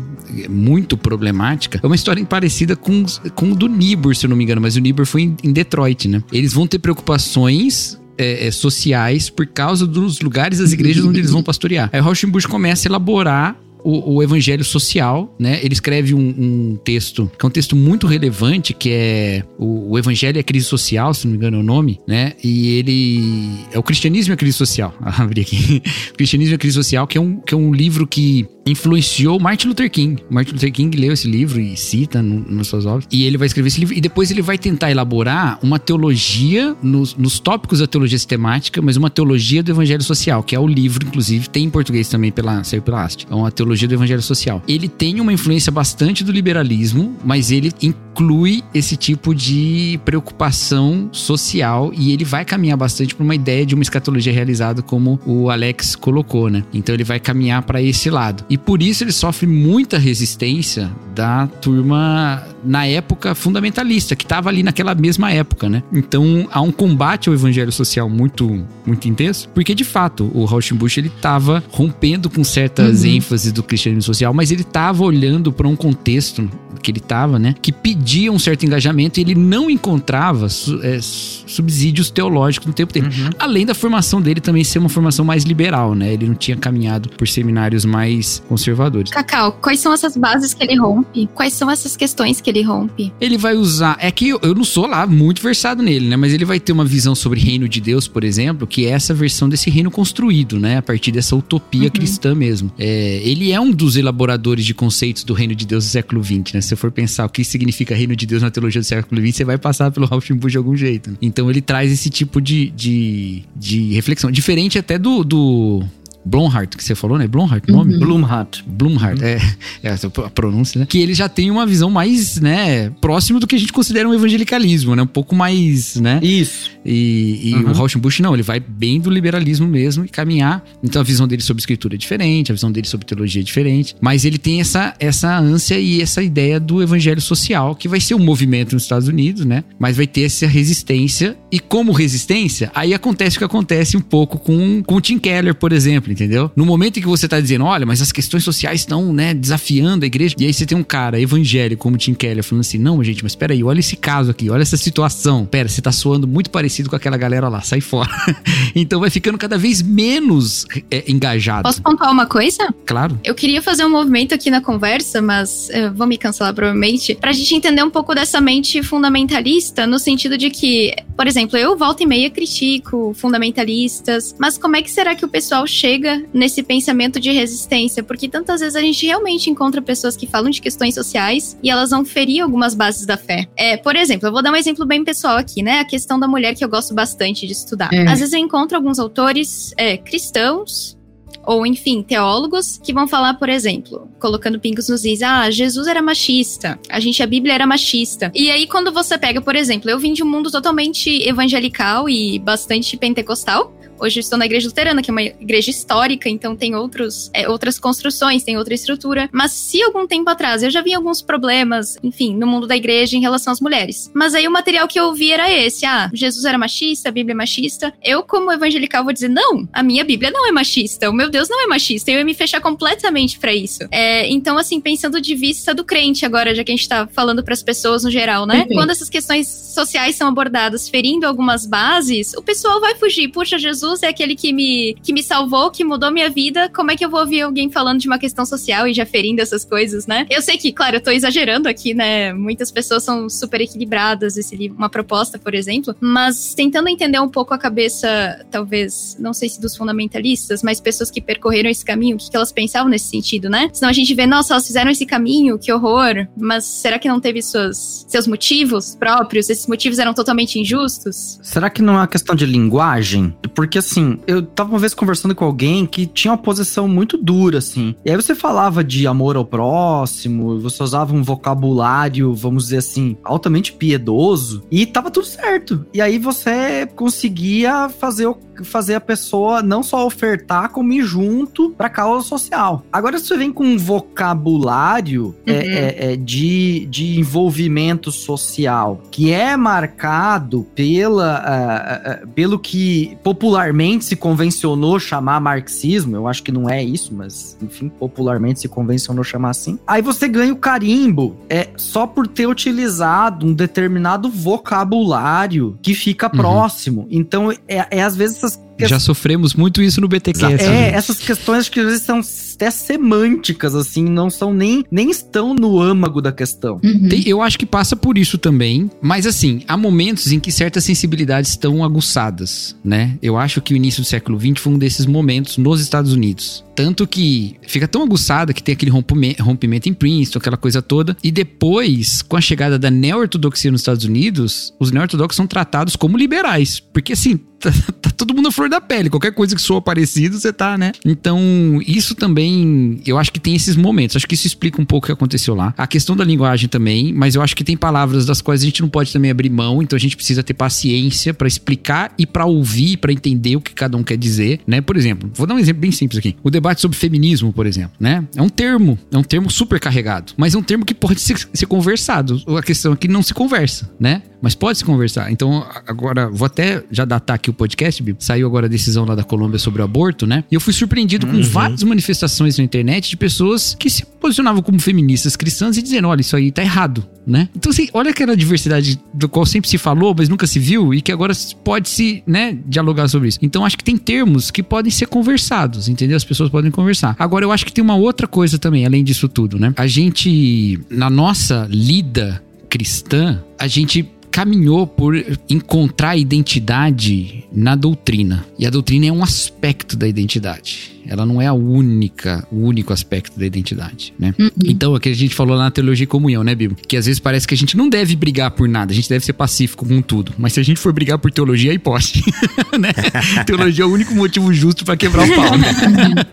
Muito problemática. É uma história parecida com, com o do Nibur, se eu não me engano, mas o Nibur foi em, em Detroit, né? Eles vão ter preocupações é, é, sociais por causa dos lugares das igrejas onde eles vão pastorear. Aí Rauschenbusch começa a elaborar o, o evangelho social, né? Ele escreve um, um, texto, que é um texto muito relevante, que é o, o Evangelho a Crise Social, se não me engano é o nome, né? E ele é o Cristianismo a Crise Social. Abri aqui. Cristianismo a Crise Social, que é um, que é um livro que influenciou Martin Luther King. Martin Luther King leu esse livro e cita nas suas obras. E ele vai escrever esse livro e depois ele vai tentar elaborar uma teologia nos, nos tópicos da teologia sistemática, mas uma teologia do evangelho social, que é o livro, inclusive, tem em português também pela, saiu pela haste. É uma teologia do evangelho social. Ele tem uma influência bastante do liberalismo, mas ele inclui esse tipo de preocupação social e ele vai caminhar bastante para uma ideia de uma escatologia realizada como o Alex colocou, né? Então ele vai caminhar para esse lado. E por isso ele sofre muita resistência da turma na época fundamentalista, que estava ali naquela mesma época, né? Então há um combate ao evangelho social muito muito intenso, porque de fato o Rauschenbusch ele estava rompendo com certas uhum. ênfases do cristianismo social, mas ele estava olhando para um contexto que ele estava, né, que pedia um certo engajamento e ele não encontrava é, subsídios teológicos no tempo dele. Uhum. Além da formação dele também ser uma formação mais liberal, né? Ele não tinha caminhado por seminários mais conservadores. Cacau, quais são essas bases que ele rompe? Quais são essas questões que ele rompe? Ele vai usar. É que eu, eu não sou lá muito versado nele, né? Mas ele vai ter uma visão sobre reino de Deus, por exemplo, que é essa versão desse reino construído, né? A partir dessa utopia uhum. cristã mesmo. É, ele é um dos elaboradores de conceitos do reino de Deus do século XX, né? Se você for pensar o que significa reino de Deus na teologia do século XX, você vai passar pelo Rauschenbusch de algum jeito. Né? Então ele traz esse tipo de, de, de reflexão. Diferente até do, do Blomhart, que você falou, né? Blomhart, nome? Uhum. Blumhardt. Blumhardt, uhum. é, é a pronúncia, né? Que ele já tem uma visão mais, né, próximo do que a gente considera um evangelicalismo, né? Um pouco mais, né? Isso. E, e uhum. o Rauschenbusch não, ele vai bem do liberalismo mesmo e caminhar. Então a visão dele sobre escritura é diferente, a visão dele sobre teologia é diferente, mas ele tem essa, essa ânsia e essa ideia do evangelho social, que vai ser um movimento nos Estados Unidos, né? Mas vai ter essa resistência e como resistência, aí acontece o que acontece um pouco com, com o Tim Keller, por exemplo entendeu? No momento em que você tá dizendo, olha, mas as questões sociais estão, né, desafiando a igreja, e aí você tem um cara evangélico como Tim Keller falando assim, não, gente, mas peraí, olha esse caso aqui, olha essa situação. Pera, você tá soando muito parecido com aquela galera lá, sai fora. então vai ficando cada vez menos é, engajado. Posso pontuar uma coisa? Claro. Eu queria fazer um movimento aqui na conversa, mas uh, vou me cancelar provavelmente, pra gente entender um pouco dessa mente fundamentalista, no sentido de que, por exemplo, eu volta e meia critico fundamentalistas, mas como é que será que o pessoal chega nesse pensamento de resistência, porque tantas vezes a gente realmente encontra pessoas que falam de questões sociais e elas vão ferir algumas bases da fé. É, por exemplo, eu vou dar um exemplo bem pessoal aqui, né? A questão da mulher que eu gosto bastante de estudar. É. Às vezes eu encontro alguns autores é, cristãos ou enfim, teólogos que vão falar, por exemplo, colocando pingos nos is, ah, Jesus era machista, a gente, a Bíblia era machista. E aí, quando você pega, por exemplo, eu vim de um mundo totalmente evangelical e bastante pentecostal, Hoje eu estou na igreja luterana, que é uma igreja histórica, então tem outros, é, outras construções, tem outra estrutura. Mas se algum tempo atrás eu já vi alguns problemas, enfim, no mundo da igreja em relação às mulheres. Mas aí o material que eu vi era esse: ah, Jesus era machista, a Bíblia é machista. Eu, como evangelical, vou dizer: não, a minha Bíblia não é machista, o meu Deus não é machista. Eu ia me fechar completamente para isso. É, então, assim, pensando de vista do crente agora, já que a gente tá falando para as pessoas no geral, né? Uhum. Quando essas questões sociais são abordadas ferindo algumas bases, o pessoal vai fugir. Puxa, Jesus Jesus é aquele que me, que me salvou, que mudou minha vida, como é que eu vou ouvir alguém falando de uma questão social e já ferindo essas coisas, né? Eu sei que, claro, eu tô exagerando aqui, né? Muitas pessoas são super equilibradas, esse livro, uma proposta, por exemplo, mas tentando entender um pouco a cabeça, talvez, não sei se dos fundamentalistas, mas pessoas que percorreram esse caminho, o que, que elas pensavam nesse sentido, né? Senão a gente vê, nossa, elas fizeram esse caminho, que horror, mas será que não teve suas, seus motivos próprios? Esses motivos eram totalmente injustos? Será que não é uma questão de linguagem? Porque porque assim, eu tava uma vez conversando com alguém que tinha uma posição muito dura, assim. E aí você falava de amor ao próximo, você usava um vocabulário, vamos dizer assim, altamente piedoso, e tava tudo certo. E aí você conseguia fazer o fazer a pessoa não só ofertar, como ir junto pra causa social. Agora, se você vem com um vocabulário é, uhum. é, é, é, de, de envolvimento social que é marcado pela, uh, uh, pelo que popularmente se convencionou chamar marxismo, eu acho que não é isso, mas enfim, popularmente se convencionou chamar assim. Aí você ganha o carimbo é só por ter utilizado um determinado vocabulário que fica uhum. próximo. Então, é, é às vezes essas Já sofremos muito isso no BTQ. É, essas questões que às vezes são até semânticas, assim, não são nem, nem estão no âmago da questão. Uhum. Tem- eu acho que passa por isso também, mas assim, há momentos em que certas sensibilidades estão aguçadas, né? Eu acho que o início do século XX foi um desses momentos nos Estados Unidos. Tanto que fica tão aguçada que tem aquele rompume- rompimento em Princeton, aquela coisa toda. E depois, com a chegada da neo-ortodoxia nos Estados Unidos, os neo-ortodoxos são tratados como liberais. Porque assim, tá, tá todo mundo à flor da pele. Qualquer coisa que soa parecido, você tá, né? Então, isso também, eu acho que tem esses momentos. Acho que isso explica um pouco o que aconteceu lá. A questão da linguagem também, mas eu acho que tem palavras das quais a gente não pode também abrir mão, então a gente precisa ter paciência pra explicar e pra ouvir, pra entender o que cada um quer dizer, né? Por exemplo, vou dar um exemplo bem simples aqui. O debate sobre feminismo, por exemplo, né? É um termo, é um termo super carregado, mas é um termo que pode ser, ser conversado. A questão é que não se conversa, né? Mas pode se conversar. Então, agora, vou até já datar aqui o podcast, Bibi. Saiu agora a decisão lá da Colômbia sobre o aborto, né? E eu fui surpreendido com várias manifestações na internet de pessoas que se posicionavam como feministas cristãs e dizendo: olha, isso aí tá errado, né? Então, assim, olha aquela diversidade do qual sempre se falou, mas nunca se viu e que agora pode se, né, dialogar sobre isso. Então, acho que tem termos que podem ser conversados, entendeu? As pessoas podem conversar. Agora, eu acho que tem uma outra coisa também, além disso tudo, né? A gente, na nossa lida cristã, a gente caminhou por encontrar a identidade na doutrina. E a doutrina é um aspecto da identidade. Ela não é a única, o único aspecto da identidade, né? Então, é o que a gente falou lá na teologia e comunhão, né, Bíblia? Que às vezes parece que a gente não deve brigar por nada, a gente deve ser pacífico com tudo. Mas se a gente for brigar por teologia, aí pode, né? Teologia é o único motivo justo pra quebrar o pau, né?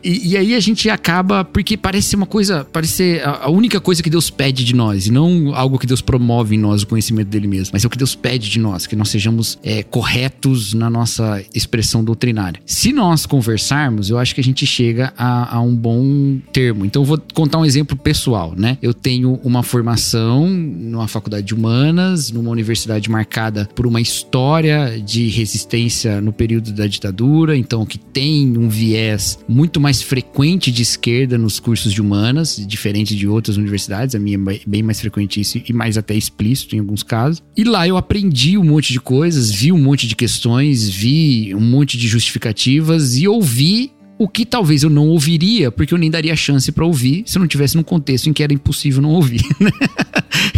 E, e aí a gente acaba, porque parece ser uma coisa, parece ser a, a única coisa que Deus pede de nós, e não algo que Deus promove em nós, o conhecimento dele mesmo, mas é o que Deus pede de nós, que nós sejamos é, corretos na nossa expressão doutrinária. Se nós conversarmos, eu acho que a gente chega a, a um bom termo. Então eu vou contar um exemplo pessoal, né? Eu tenho uma formação numa faculdade de humanas, numa universidade marcada por uma história de resistência no período da ditadura, então que tem um viés muito mais frequente de esquerda nos cursos de humanas, diferente de outras universidades, a minha é bem mais frequente isso e mais até explícito em alguns casos. E lá eu aprendi um monte de coisas, vi um monte de questões, vi um monte de justificativas e ouvi o que talvez eu não ouviria, porque eu nem daria chance pra ouvir se eu não tivesse num contexto em que era impossível não ouvir, né?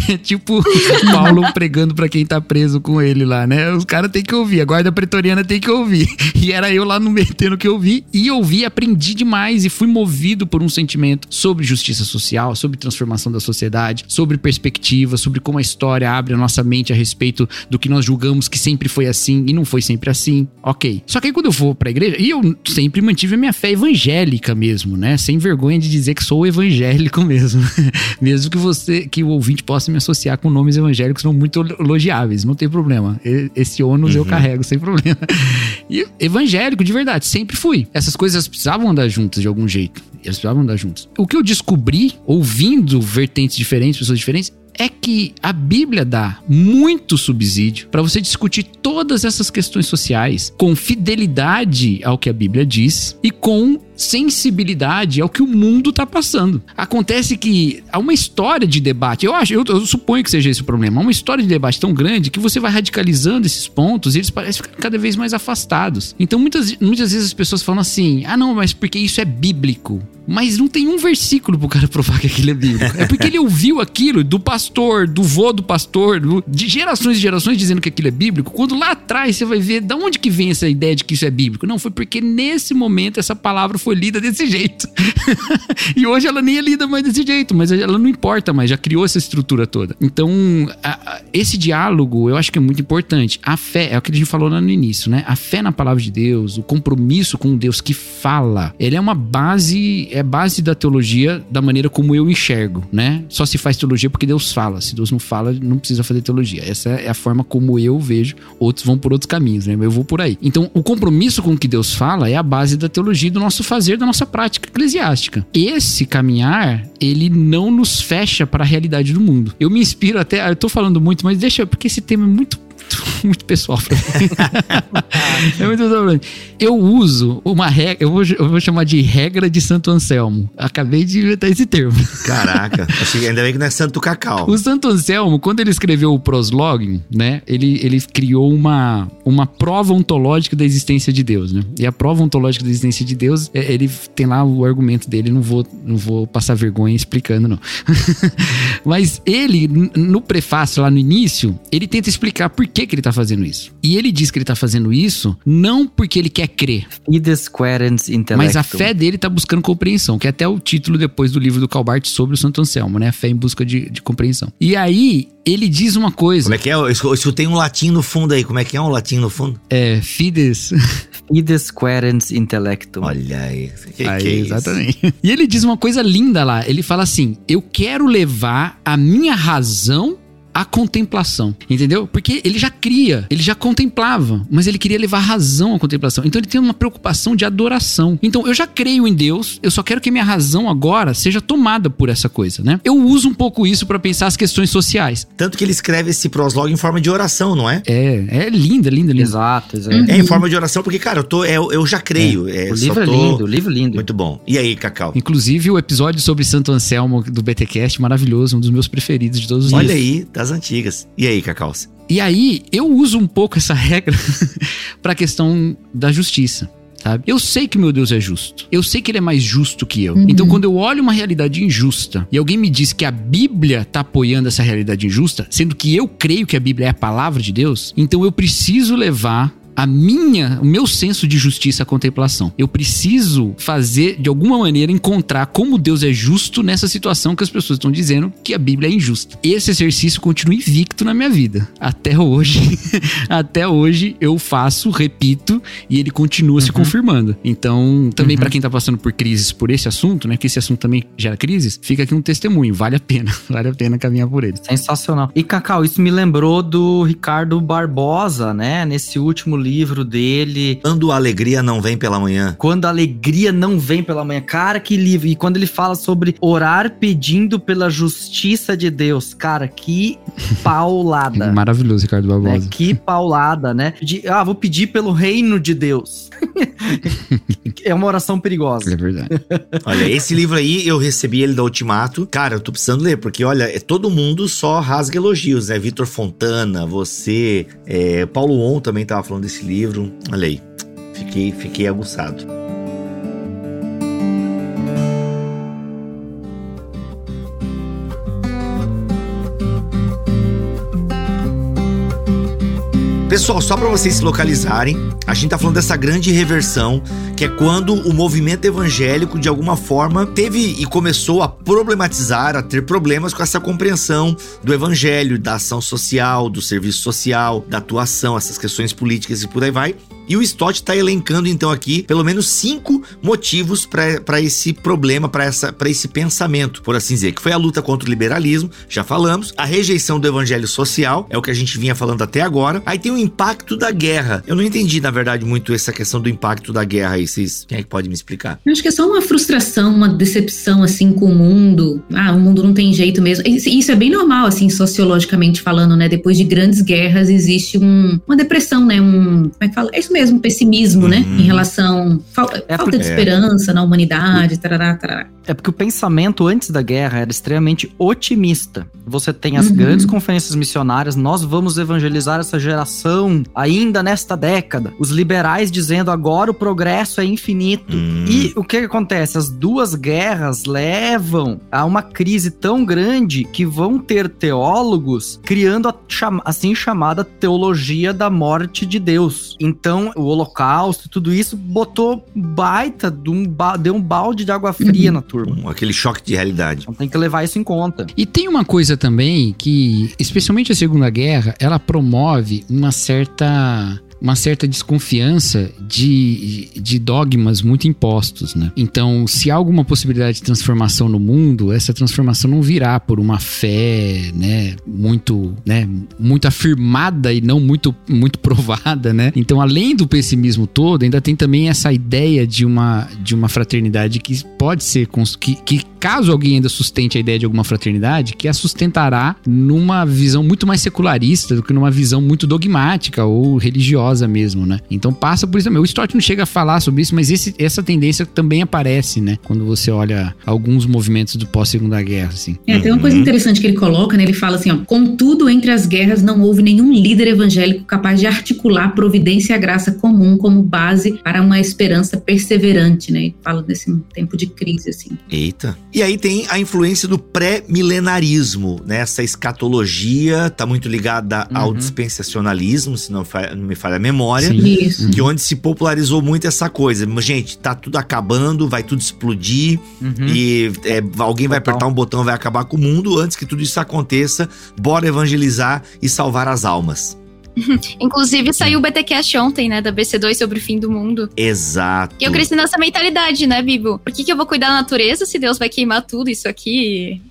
É tipo Paulo pregando pra quem tá preso com ele lá, né? Os caras têm que ouvir, a guarda pretoriana tem que ouvir. E era eu lá no meio tendo que ouvir. E ouvi, aprendi demais e fui movido por um sentimento sobre justiça social, sobre transformação da sociedade, sobre perspectiva, sobre como a história abre a nossa mente a respeito do que nós julgamos que sempre foi assim e não foi sempre assim. Ok. Só que aí quando eu vou pra igreja, e eu sempre mantive a minha fé evangélica mesmo, né? Sem vergonha de dizer que sou evangélico mesmo. mesmo que você, que o ouvinte possa me associar com nomes evangélicos não muito elogiáveis, não tem problema. Esse ônus eu carrego sem problema. E evangélico, de verdade, sempre fui. Essas coisas precisavam andar juntas de algum jeito. Elas precisavam andar juntas. O que eu descobri, ouvindo vertentes diferentes, pessoas diferentes, é que a Bíblia dá muito subsídio para você discutir todas essas questões sociais com fidelidade ao que a Bíblia diz e com sensibilidade ao que o mundo tá passando. Acontece que há uma história de debate, eu acho, eu, eu suponho que seja esse o problema, há uma história de debate tão grande que você vai radicalizando esses pontos e eles parecem ficar cada vez mais afastados. Então muitas, muitas vezes as pessoas falam assim: ah, não, mas porque isso é bíblico. Mas não tem um versículo pro cara provar que aquilo é bíblico. É porque ele ouviu aquilo do pastor, do vô do pastor, de gerações e gerações dizendo que aquilo é bíblico. Quando lá atrás você vai ver da onde que vem essa ideia de que isso é bíblico. Não, foi porque nesse momento essa palavra foi lida desse jeito. e hoje ela nem é lida mais desse jeito, mas ela não importa mais, já criou essa estrutura toda. Então, a- a- esse diálogo eu acho que é muito importante. A fé, é o que a gente falou lá no início, né? A fé na palavra de Deus, o compromisso com Deus que fala, ele é uma base, é base da teologia da maneira como eu enxergo, né? Só se faz teologia porque Deus fala. Se Deus não fala, não precisa fazer teologia. Essa é a forma como eu vejo. Outros vão por outros caminhos, né? Eu vou por aí. Então, o compromisso com o que Deus fala é a base da teologia, do nosso fazer, da nossa prática eclesiástica. Esse caminhar, ele não nos fecha para a realidade do mundo. Eu me inspiro até, eu tô falando muito, mas deixa, porque esse tema é muito muito muito, pessoal pra mim. é muito pessoal pra mim. Eu uso uma regra, eu vou, eu vou chamar de regra de Santo Anselmo. Acabei de inventar esse termo. Caraca, ainda bem que não é Santo Cacau. O Santo Anselmo, quando ele escreveu o Proslog, né, ele, ele criou uma, uma prova ontológica da existência de Deus, né? E a prova ontológica da existência de Deus, é, ele tem lá o argumento dele, não vou, não vou passar vergonha explicando, não. Mas ele, no prefácio, lá no início, ele tenta explicar por que, que ele tá fazendo isso. E ele diz que ele tá fazendo isso não porque ele quer crer, Fides querens intellectum. mas a fé dele tá buscando compreensão, que é até o título depois do livro do Calbart sobre o Santo Anselmo, né? A fé em busca de, de compreensão. E aí, ele diz uma coisa. Como é que é? Eu escu- eu escutei um latim no fundo aí. Como é que é um latim no fundo? É, fides. Fides querens intellectum. Olha aí. Que, Aí, que é isso? exatamente. E ele diz uma coisa linda lá. Ele fala assim: Eu quero levar a minha razão à contemplação. Entendeu? Porque ele já cria, ele já contemplava, mas ele queria levar a razão à contemplação. Então ele tem uma preocupação de adoração. Então eu já creio em Deus, eu só quero que minha razão agora seja tomada por essa coisa, né? Eu uso um pouco isso para pensar as questões sociais. Tanto que ele escreve esse proslog em forma de oração, não é? É, é linda, linda, linda. Exato, exato. Uhum. É em forma de oração, porque, cara, eu, tô, eu, eu já creio. É, O só livro é tô- lindo, o livro é lindo. Muito bom. E aí, Cacau? Inclusive o episódio sobre Santo Anselmo do BTcast, maravilhoso, um dos meus preferidos de todos os Olha dias. aí, das antigas. E aí, Cacau? E aí, eu uso um pouco essa regra pra questão da justiça. Sabe? Eu sei que meu Deus é justo. Eu sei que ele é mais justo que eu. Uhum. Então, quando eu olho uma realidade injusta e alguém me diz que a Bíblia tá apoiando essa realidade injusta, sendo que eu creio que a Bíblia é a palavra de Deus, então eu preciso levar a minha, o meu senso de justiça à contemplação. Eu preciso fazer, de alguma maneira, encontrar como Deus é justo nessa situação que as pessoas estão dizendo que a Bíblia é injusta. Esse exercício continua invicto na minha vida. Até hoje, até hoje eu faço, repito, e ele continua se confirmando. Então, também pra quem tá passando por crises por esse assunto, né, que esse assunto também gera crises, fica aqui um testemunho, vale a pena, vale a pena caminhar por ele. Sensacional. E, Cacau, isso me lembrou do Ricardo Barbosa, né? Nesse último livro dele. Quando a alegria não vem pela manhã. Quando a alegria não vem pela manhã. Cara, que livro. E quando ele fala sobre orar pedindo pela justiça de Deus. Cara, que paulada. Maravilhoso, Ricardo? Barbosa. Que paulada, né? De, ah, vou pedir pelo reino de Deus. É uma oração perigosa. É verdade. Olha, esse livro aí, eu recebi ele da Ultimato. Cara, eu tô precisando ler, porque olha, é, todo mundo só rasga elogios, né? Vitor Fontana, você, é, Paulo On também tava falando desse livro. Olha aí, fiquei, fiquei aguçado. Pessoal, só para vocês se localizarem, a gente tá falando dessa grande reversão, que é quando o movimento evangélico de alguma forma teve e começou a problematizar, a ter problemas com essa compreensão do evangelho, da ação social, do serviço social, da atuação, essas questões políticas e por aí vai. E o Stott está elencando então aqui pelo menos cinco motivos para esse problema, para esse pensamento, por assim dizer, que foi a luta contra o liberalismo, já falamos, a rejeição do evangelho social, é o que a gente vinha falando até agora. Aí tem o impacto da guerra. Eu não entendi, na verdade, muito essa questão do impacto da guerra aí. Vocês, quem é que pode me explicar? Eu acho que é só uma frustração, uma decepção, assim, com o mundo. Ah, o mundo não tem jeito mesmo. Isso, é bem normal, assim, sociologicamente falando, né? Depois de grandes guerras existe um, uma depressão, né? Um, como é que fala? É isso mesmo, pessimismo, né? Uhum. Em relação... Fal, É falta de porque- esperança na humanidade, tarará, tarará. É porque o pensamento antes da guerra era extremamente otimista. Você tem as Uhum. grandes conferências missionárias, nós vamos evangelizar essa geração ainda nesta década. Os liberais dizendo agora o progresso é infinito. Hum. E o que, que acontece? As duas guerras levam a uma crise tão grande que vão ter teólogos criando a assim chamada teologia da morte de Deus. Então, o holocausto, tudo isso botou baita, de um ba- deu um balde de água fria Uhum. na turma. Aquele choque de realidade. Então tem que levar isso em conta. E tem uma coisa também que, especialmente a Segunda Guerra, ela promove uma certa uma certa desconfiança de, de dogmas muito impostos, né? Então, se há alguma possibilidade de transformação no mundo, essa transformação não virá por uma fé, né, muito, né, muito afirmada e não muito, muito provada, né? Então, além do pessimismo todo, ainda tem também essa ideia de uma, de uma fraternidade que pode ser que, que caso alguém ainda sustente a ideia de alguma fraternidade, que a sustentará numa visão muito mais secularista do que numa visão muito dogmática ou religiosa mesmo, né? Então passa por isso também. O Stott não chega a falar sobre isso, mas esse, essa tendência também aparece, né? Quando você olha alguns movimentos do pós-segunda guerra, assim. É, tem uma coisa uhum. interessante que ele coloca, né? Ele fala assim, ó, contudo, entre as guerras não houve nenhum líder evangélico capaz de articular a providência e a graça comum como base para uma esperança perseverante, né? Ele fala desse tempo de crise, assim. Eita. E aí tem a influência do pré-milenarismo, né? Essa escatologia tá muito ligada uhum. ao dispensacionalismo, se não, não me falha a memória. Sim. Isso. Que onde se popularizou muito essa coisa. Gente, tá tudo acabando, vai tudo explodir uhum. e é, alguém vai apertar um botão, vai acabar com o mundo. Antes que tudo isso aconteça, bora evangelizar e salvar as almas. Inclusive, saiu o BTcast ontem, né, da BC2 sobre o fim do mundo. Exato. E eu cresci nessa mentalidade, né, Bibo? Por que, que eu vou cuidar da natureza se Deus vai queimar tudo isso aqui?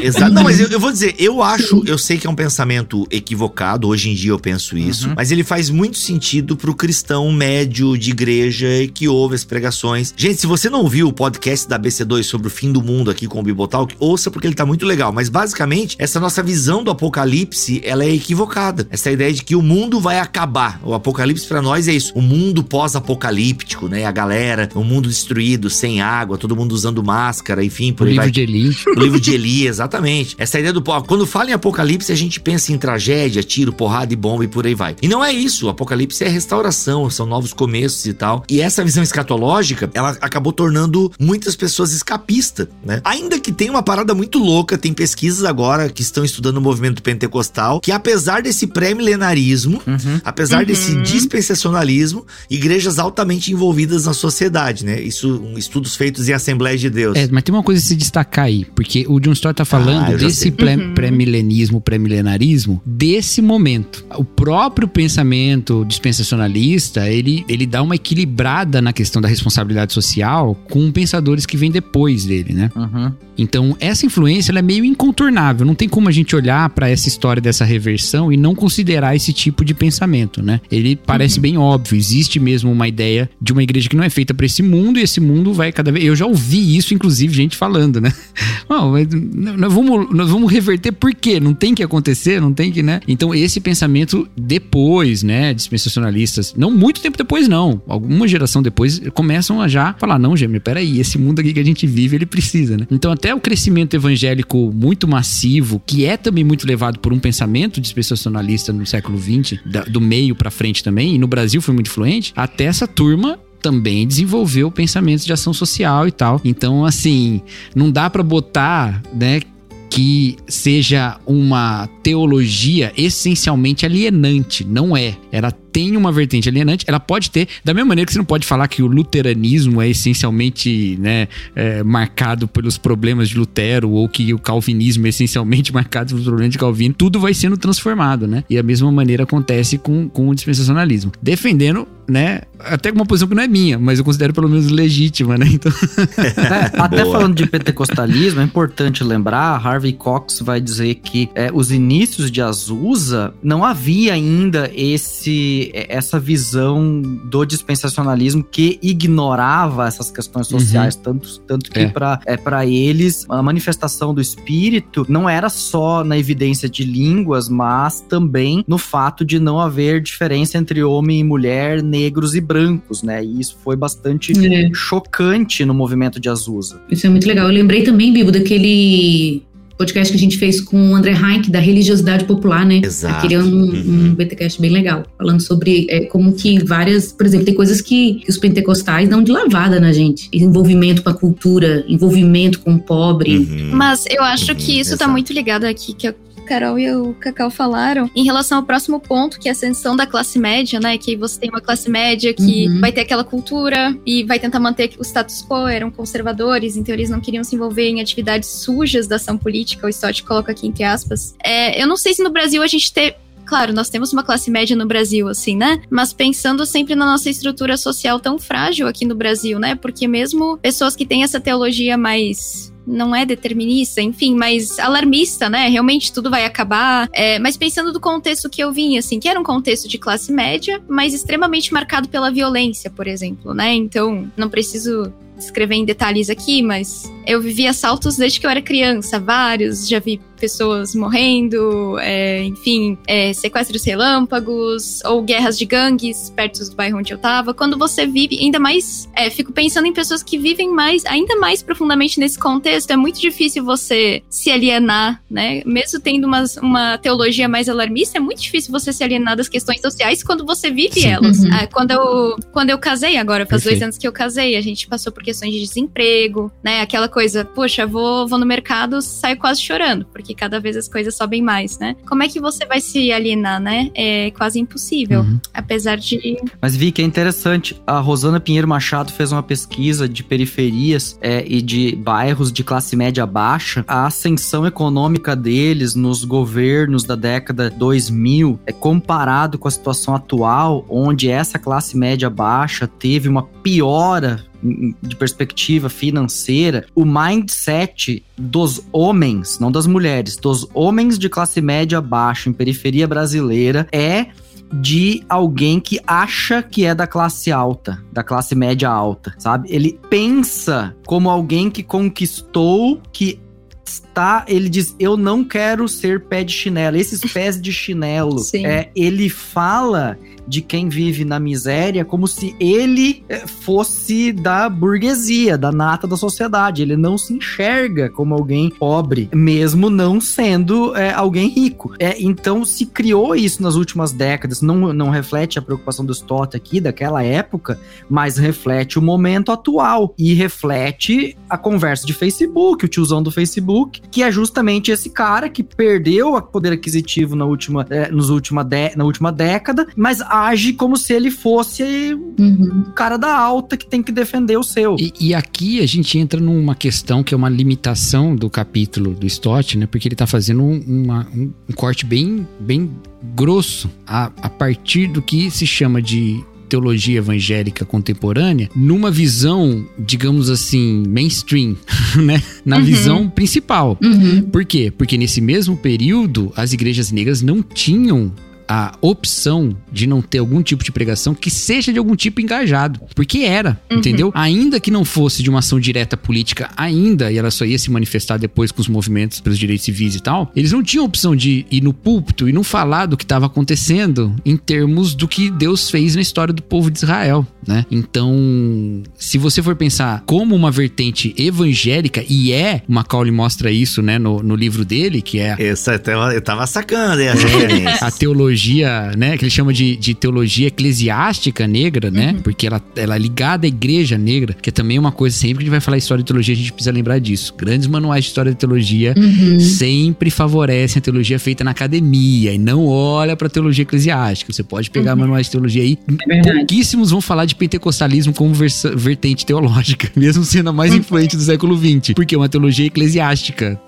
Exato. Não, mas eu, eu vou dizer, eu acho, eu sei que é um pensamento equivocado, hoje em dia eu penso isso, uhum. mas ele faz muito sentido pro cristão médio de igreja que ouve as pregações. Gente, se você não ouviu o podcast da BC2 sobre o fim do mundo aqui com o Bibotalk, ouça porque ele tá muito legal. Mas basicamente, essa nossa visão do apocalipse, ela é equivocada. Essa ideia de que o mundo vai acabar. O apocalipse para nós é isso. O mundo pós-apocalíptico, né? A galera, o mundo destruído, sem água, todo mundo usando máscara, enfim, por o aí livro vai. de Eli. O livro de Eli, exatamente. Essa ideia do quando fala em apocalipse, a gente pensa em tragédia, tiro, porrada e bomba e por aí vai. E não é isso. O apocalipse é restauração, são novos começos e tal. E essa visão escatológica, ela acabou tornando muitas pessoas escapistas, né? Ainda que tem uma parada muito louca, tem pesquisas agora que estão estudando o movimento pentecostal, que apesar desse pré-milenarismo uhum. apesar uhum. desse dispensacionalismo, igrejas altamente envolvidas na sociedade, né? Isso, estudos feitos em Assembleias de Deus. É, mas tem uma coisa a se destacar aí, porque o John Stott tá falando ah, desse uhum. pré-milenismo, pré-milenarismo, desse momento. O próprio pensamento dispensacionalista, ele, ele dá uma equilibrada na questão da responsabilidade social com pensadores que vêm depois dele, né? Uhum. Então, essa influência é meio incontornável. Não tem como a gente olhar para essa história dessa reversão e não considerar esse tipo tipo de pensamento, né? Ele parece uhum. bem óbvio, existe mesmo uma ideia de uma igreja que não é feita para esse mundo e esse mundo vai cada vez. Eu já ouvi isso, inclusive, gente falando, né? Não, nós vamos, nós vamos reverter por quê? Não tem que acontecer, não tem que, né? Então, esse pensamento depois, né, dispensacionalistas, não muito tempo depois, não, alguma geração depois, começam a já falar: não, Gêmeo, peraí, esse mundo aqui que a gente vive, ele precisa, né? Então, até o crescimento evangélico muito massivo, que é também muito levado por um pensamento dispensacionalista no século XX da, do meio para frente também, e no Brasil foi muito influente, até essa turma também desenvolveu pensamentos de ação social e tal. Então, assim, não dá para botar, né, que seja uma teologia essencialmente alienante. Não é. Ela tem uma vertente alienante, ela pode ter, da mesma maneira que você não pode falar que o luteranismo é essencialmente né, é, marcado pelos problemas de Lutero, ou que o calvinismo é essencialmente marcado pelos problemas de Calvino, tudo vai sendo transformado, né? E a mesma maneira acontece com, com o dispensacionalismo. Defendendo, né, até uma posição que não é minha, mas eu considero pelo menos legítima, né? Então... é, até falando de pentecostalismo, é importante lembrar, Harvey Cox vai dizer que é, os inícios de Azusa não havia ainda esse essa visão do dispensacionalismo que ignorava essas questões uhum. sociais, uhum. tanto, tanto que é. para é, pra eles a manifestação do espírito não era só na evidência de línguas, mas também no fato de não haver diferença entre homem e mulher, negros e brancos, né? E isso foi bastante é. chocante no movimento de Azusa. Isso é muito legal. Eu lembrei também, Bibo, daquele podcast que a gente fez com o André Heinck, da religiosidade popular, né? Exato. Aquele é um, uhum. um BTcast bem legal, falando sobre é, como que várias, por exemplo, tem coisas que, que, os pentecostais dão de lavada na gente. Envolvimento com a cultura, envolvimento com o pobre. Uhum. Mas eu acho uhum. que isso tá Exato. tá muito ligado aqui, que Carol e o Cacau falaram, em relação ao próximo ponto, que é a ascensão da classe média, né? Que você tem uma classe média que uhum. vai ter aquela cultura e vai tentar manter o status quo, eram conservadores, então eles não queriam se envolver em atividades sujas da ação política, o Stott coloca aqui entre aspas. É, eu não sei se no Brasil a gente ter claro, nós temos uma classe média no Brasil, assim, né? Mas pensando sempre na nossa estrutura social tão frágil aqui no Brasil, né? Porque mesmo pessoas que têm essa teologia mais não é determinista, enfim, mas alarmista, né? Realmente tudo vai acabar. É, mas pensando do contexto que eu vim, assim, que era um contexto de classe média, mas extremamente marcado pela violência, por exemplo, né? Então, não preciso descrever em detalhes aqui, mas eu vivi assaltos desde que eu era criança, vários, já vi pessoas morrendo, é, enfim, é, sequestros relâmpagos ou guerras de gangues perto do bairro onde eu tava. Quando você vive, ainda mais, é, fico pensando em pessoas que vivem mais, ainda mais profundamente nesse contexto, é muito difícil você se alienar, né? Mesmo tendo uma, uma teologia mais alarmista, é muito difícil você se alienar das questões sociais quando você vive Sim. elas. Uhum. Ah, quando, eu, quando eu casei agora, faz Perfeito. dois anos que eu casei, a gente passou por questões de desemprego, né? Aquela coisa, poxa, vou, vou no mercado, saio quase chorando, porque cada vez as coisas sobem mais, né? Como é que você vai se alienar, né? É quase impossível, uhum. apesar de. Mas vi que é interessante. A Rosana Pinheiro Machado fez uma pesquisa de periferias é, e de bairros de classe média baixa. A ascensão econômica deles nos governos da década 2000 é comparado com a situação atual, onde essa classe média baixa teve uma piora de perspectiva financeira, o mindset dos homens, não das mulheres, dos homens de classe média baixa em periferia brasileira é de alguém que acha que é da classe alta, da classe média alta, sabe? Ele pensa como alguém que conquistou, que está, ele diz: Eu não quero ser pé de chinelo. Esses pés de chinelo. Sim. É, ele fala de quem vive na miséria como se ele é, fosse da burguesia, da nata da sociedade. Ele não se enxerga como alguém pobre, mesmo não sendo é, alguém rico. É, então se criou isso nas últimas décadas. Não, não reflete a preocupação do Stott aqui, daquela época, mas reflete o momento atual e reflete a conversa de Facebook, o tiozão do Facebook, que é justamente esse cara que perdeu o poder aquisitivo na última, é, nos última de, na última década, mas age como se ele fosse uhum. o cara da alta que tem que defender o seu. E, e, aqui a gente entra numa questão que é uma limitação do capítulo do Stott, né? Porque ele tá fazendo um, uma, um, um corte bem, bem grosso a, a partir do que se chama de teologia evangélica contemporânea numa visão, digamos assim, mainstream, né? Na uhum. visão principal. Uhum. Por quê? Porque nesse mesmo período as igrejas negras não tinham a opção de não ter algum tipo de pregação que seja de algum tipo engajado. Porque era, uhum. entendeu? Ainda que não fosse de uma ação direta política, ainda, e ela só ia se manifestar depois com os movimentos pelos direitos civis e tal, eles não tinham opção de ir no púlpito e não falar do que estava acontecendo em termos do que Deus fez na história do povo de Israel, né? Então, se você for pensar como uma vertente evangélica, e é, Macaulay mostra isso, né, no, no livro dele, que é... Essa, eu tava sacando essa é, A teologia teologia, né? Que ele chama de, de teologia eclesiástica negra, né? Uhum. Porque ela, ela é ligada à igreja negra, que é também uma coisa, sempre que a gente vai falar história de teologia, a gente precisa lembrar disso. Grandes manuais de história de teologia uhum. sempre favorecem a teologia feita na academia e não olha pra teologia eclesiástica. Você pode pegar uhum. manuais de teologia aí. É pouquíssimos vão falar de pentecostalismo como vertente teológica, mesmo sendo a mais influente do século XX, porque é uma teologia eclesiástica.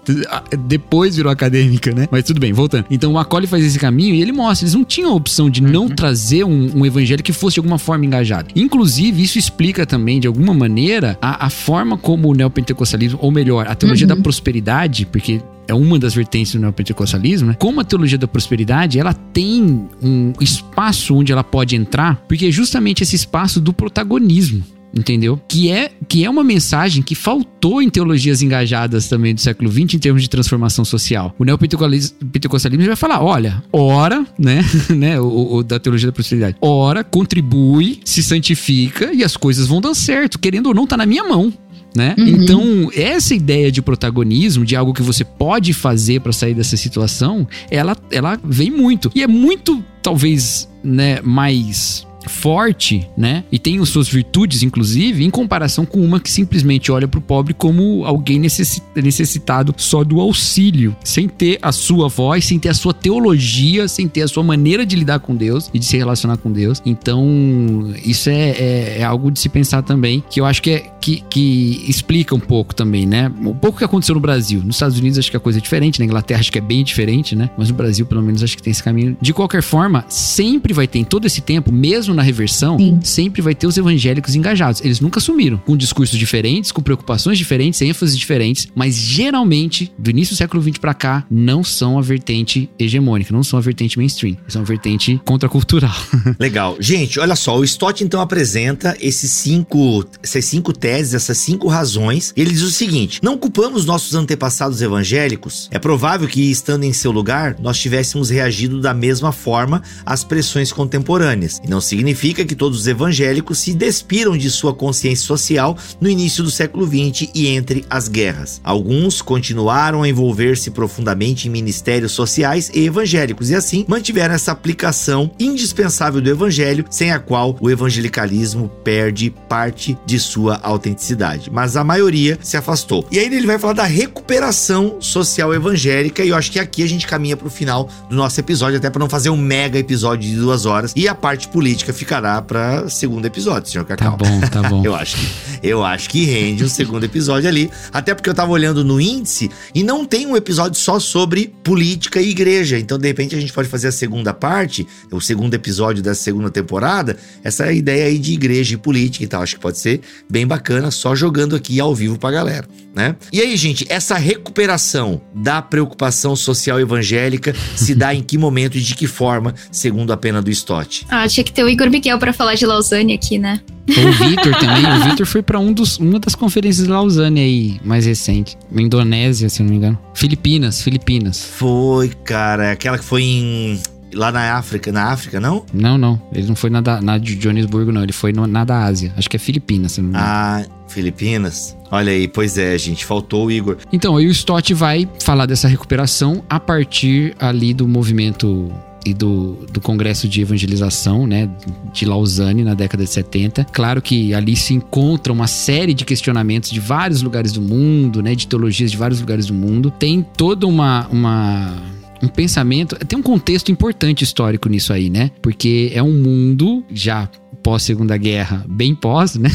Depois virou acadêmica, né? Mas tudo bem, voltando. Então o Macaulay faz esse caminho e ele mostra eles não tinham a opção de não uhum. trazer um, um, evangelho que fosse de alguma forma engajado. Inclusive, isso explica também, de alguma maneira, a, a forma como o neopentecostalismo, ou melhor, a teologia uhum. da prosperidade, porque é uma das vertentes do neopentecostalismo, né? Como a teologia da prosperidade, ela tem um espaço onde ela pode entrar, porque é justamente esse espaço do protagonismo entendeu? Que é, que é uma mensagem que faltou em teologias engajadas também do século XX em termos de transformação social. O neopentecostalismo vai falar, olha, ora, né, né, o, o, da teologia da prosperidade, ora, contribui, se santifica e as coisas vão dar certo, querendo ou não, tá na minha mão. Né? Uhum. Então, essa ideia de protagonismo, de algo que você pode fazer para sair dessa situação, ela, ela vem muito. E é muito, talvez, né, mais forte, né? E tem as suas virtudes, inclusive, em comparação com uma que simplesmente olha pro pobre como alguém necessitado só do auxílio, sem ter a sua voz, sem ter a sua teologia, sem ter a sua maneira de lidar com Deus e de se relacionar com Deus. Então, isso é, é, é algo de se pensar também, que eu acho que, é, que, que explica um pouco também, né? Um pouco que aconteceu no Brasil. Nos Estados Unidos acho que a coisa é diferente, na Inglaterra acho que é bem diferente, né? Mas no Brasil, pelo menos, acho que tem esse caminho. De qualquer forma, sempre vai ter, em todo esse tempo, mesmo na reversão, Sim. sempre vai ter os evangélicos engajados. Eles nunca sumiram. Com discursos diferentes, com preocupações diferentes, ênfases diferentes, mas geralmente, do início do século XX para cá, não são a vertente hegemônica, não são a vertente mainstream. São a vertente contracultural. Legal. Gente, olha só, o Stott então apresenta esses cinco, essas cinco teses, essas cinco razões. Ele diz o seguinte: não culpamos nossos antepassados evangélicos. É provável que, estando em seu lugar, nós tivéssemos reagido da mesma forma às pressões contemporâneas. E não significa que todos os evangélicos se despiram de sua consciência social no início do século XX e entre as guerras. Alguns continuaram a envolver-se profundamente em ministérios sociais e evangélicos e assim mantiveram essa aplicação indispensável do evangelho, sem a qual o evangelicalismo perde parte de sua autenticidade. Mas a maioria se afastou. E aí ele vai falar da recuperação social evangélica e eu acho que aqui a gente caminha para o final do nosso episódio, até para não fazer um mega episódio de duas horas. E a parte política ficará para segundo episódio, senhor Cacau. Tá bom, tá bom. eu acho que eu acho que rende um segundo episódio ali, até porque eu tava olhando no índice e não tem um episódio só sobre política e igreja. Então, de repente a gente pode fazer a segunda parte, o segundo episódio dessa segunda temporada, essa ideia aí de igreja e política e tal. Acho que pode ser bem bacana só jogando aqui ao vivo pra galera, né? E aí, gente, essa recuperação da preocupação social evangélica se dá em que momento e de que forma, segundo a pena do Stott? Ah, tinha que ter o Igor Miguel para falar de Lausanne aqui, né? O Vitor também. O Vitor foi para um uma das conferências de Lausanne aí, mais recente. Indonésia, se não me engano. Filipinas, Filipinas. Foi, cara. Aquela que foi em lá na África, na África, não? Não, não. Ele não foi na, da, na de Joanesburgo, não. Ele foi no, na da Ásia. Acho que é Filipinas, se não me engano. Ah, Filipinas? Olha aí, pois é, gente. Faltou o Igor. Então, aí o Stott vai falar dessa recuperação a partir ali do movimento e do, do Congresso de Evangelização, né, de Lausanne, na década de 70. Claro que ali se encontra uma série de questionamentos de vários lugares do mundo, né, de teologias de vários lugares do mundo. Tem toda uma, uma um pensamento. Tem um contexto importante histórico nisso aí, né? Porque é um mundo já pós Segunda Guerra, bem pós, né?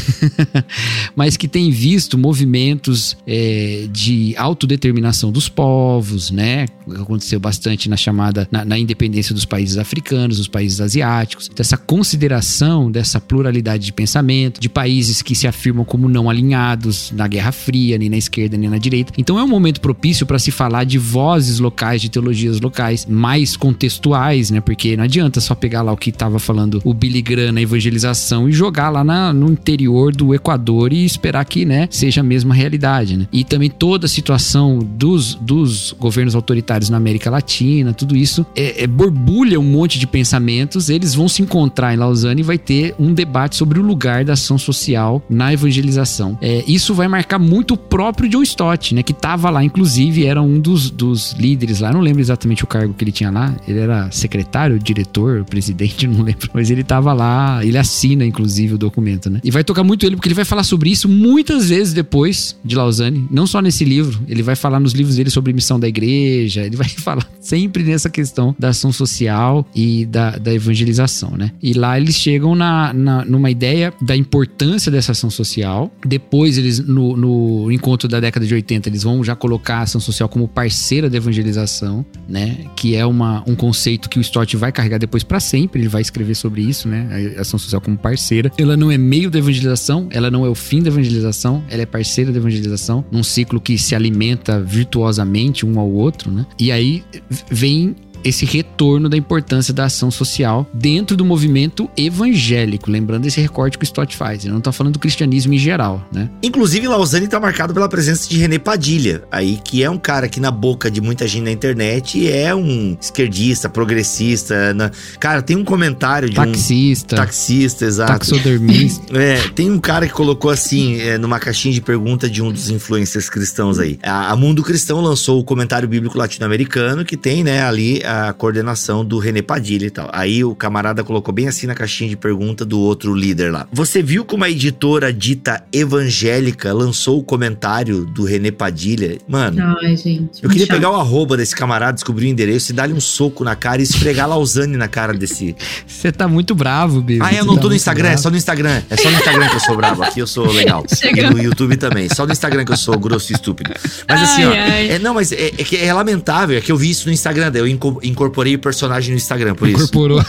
Mas que tem visto movimentos é, de autodeterminação dos povos, né? Aconteceu bastante na chamada na, na, independência dos países africanos, dos países asiáticos, dessa consideração dessa pluralidade de pensamento, de países que se afirmam como não alinhados na Guerra Fria, nem na esquerda nem na direita. Então é um momento propício para se falar de vozes locais, de teologias locais mais contextuais, né? Porque não adianta só pegar lá o que estava falando o Billy Graham na evangelização civilização e jogar lá na, no interior do Equador e esperar que, né, seja a mesma realidade, né? E também toda a situação dos, dos governos autoritários na América Latina, tudo isso é, é borbulha um monte de pensamentos, eles vão se encontrar em Lausanne e vai ter um debate sobre o lugar da ação social na evangelização. É, isso vai marcar muito o próprio John Stott, né, que estava lá, inclusive era um dos, dos líderes lá, não lembro exatamente o cargo que ele tinha lá, ele era secretário, diretor, presidente, não lembro, mas ele estava lá, ele assina, inclusive, o documento, né? E vai tocar muito ele, porque ele vai falar sobre isso muitas vezes depois de Lausanne. Não só nesse livro, ele vai falar nos livros dele sobre missão da igreja, ele vai falar sempre nessa questão da ação social e da, da evangelização, né? E lá eles chegam na, na, numa ideia da importância dessa ação social. Depois, eles, no, no encontro da década de 80, eles vão já colocar a ação social como parceira da evangelização, né? Que é uma, um conceito que o Stott vai carregar depois para sempre, ele vai escrever sobre isso, né? A ação social social como parceira. Ela não é meio da evangelização, ela não é o fim da evangelização, ela é parceira da evangelização, num ciclo que se alimenta virtuosamente um ao outro, né? E aí vem esse retorno da importância da ação social dentro do movimento evangélico. Lembrando esse recorte que o Stott faz. Ele não está falando do cristianismo em geral, né? Inclusive, Lausanne está marcado pela presença de René Padilha, aí que é um cara que na boca de muita gente na internet é um esquerdista, progressista. Na... Cara, tem um comentário de taxista, um taxista, exato. Taxodermista. é, tem um cara que colocou assim, é, numa caixinha de pergunta de um dos influencers cristãos aí. A, a Mundo Cristão lançou o comentário bíblico latino-americano que tem, né, ali a coordenação do René Padilha e tal. Aí o camarada colocou bem assim na caixinha de pergunta do outro líder lá. Você viu como a editora dita evangélica lançou o comentário do René Padilha? Mano, Ai, gente. eu queria chato. pegar o arroba desse camarada, descobrir o endereço e dar-lhe um soco na cara e esfregar Lausanne na cara desse. Você tá muito bravo, Bibi. Ah, eu Você não tá tô no Instagram, é bravo. só no Instagram. É só no Instagram que eu sou bravo. Aqui eu sou legal. E no YouTube também. Só no Instagram que eu sou grosso e estúpido. Mas assim, ó. Ai, ai. É, não, mas é, é que é lamentável. É que eu vi isso no Instagram. Daí eu inco- incorporei o personagem no Instagram, por isso. Incorporou.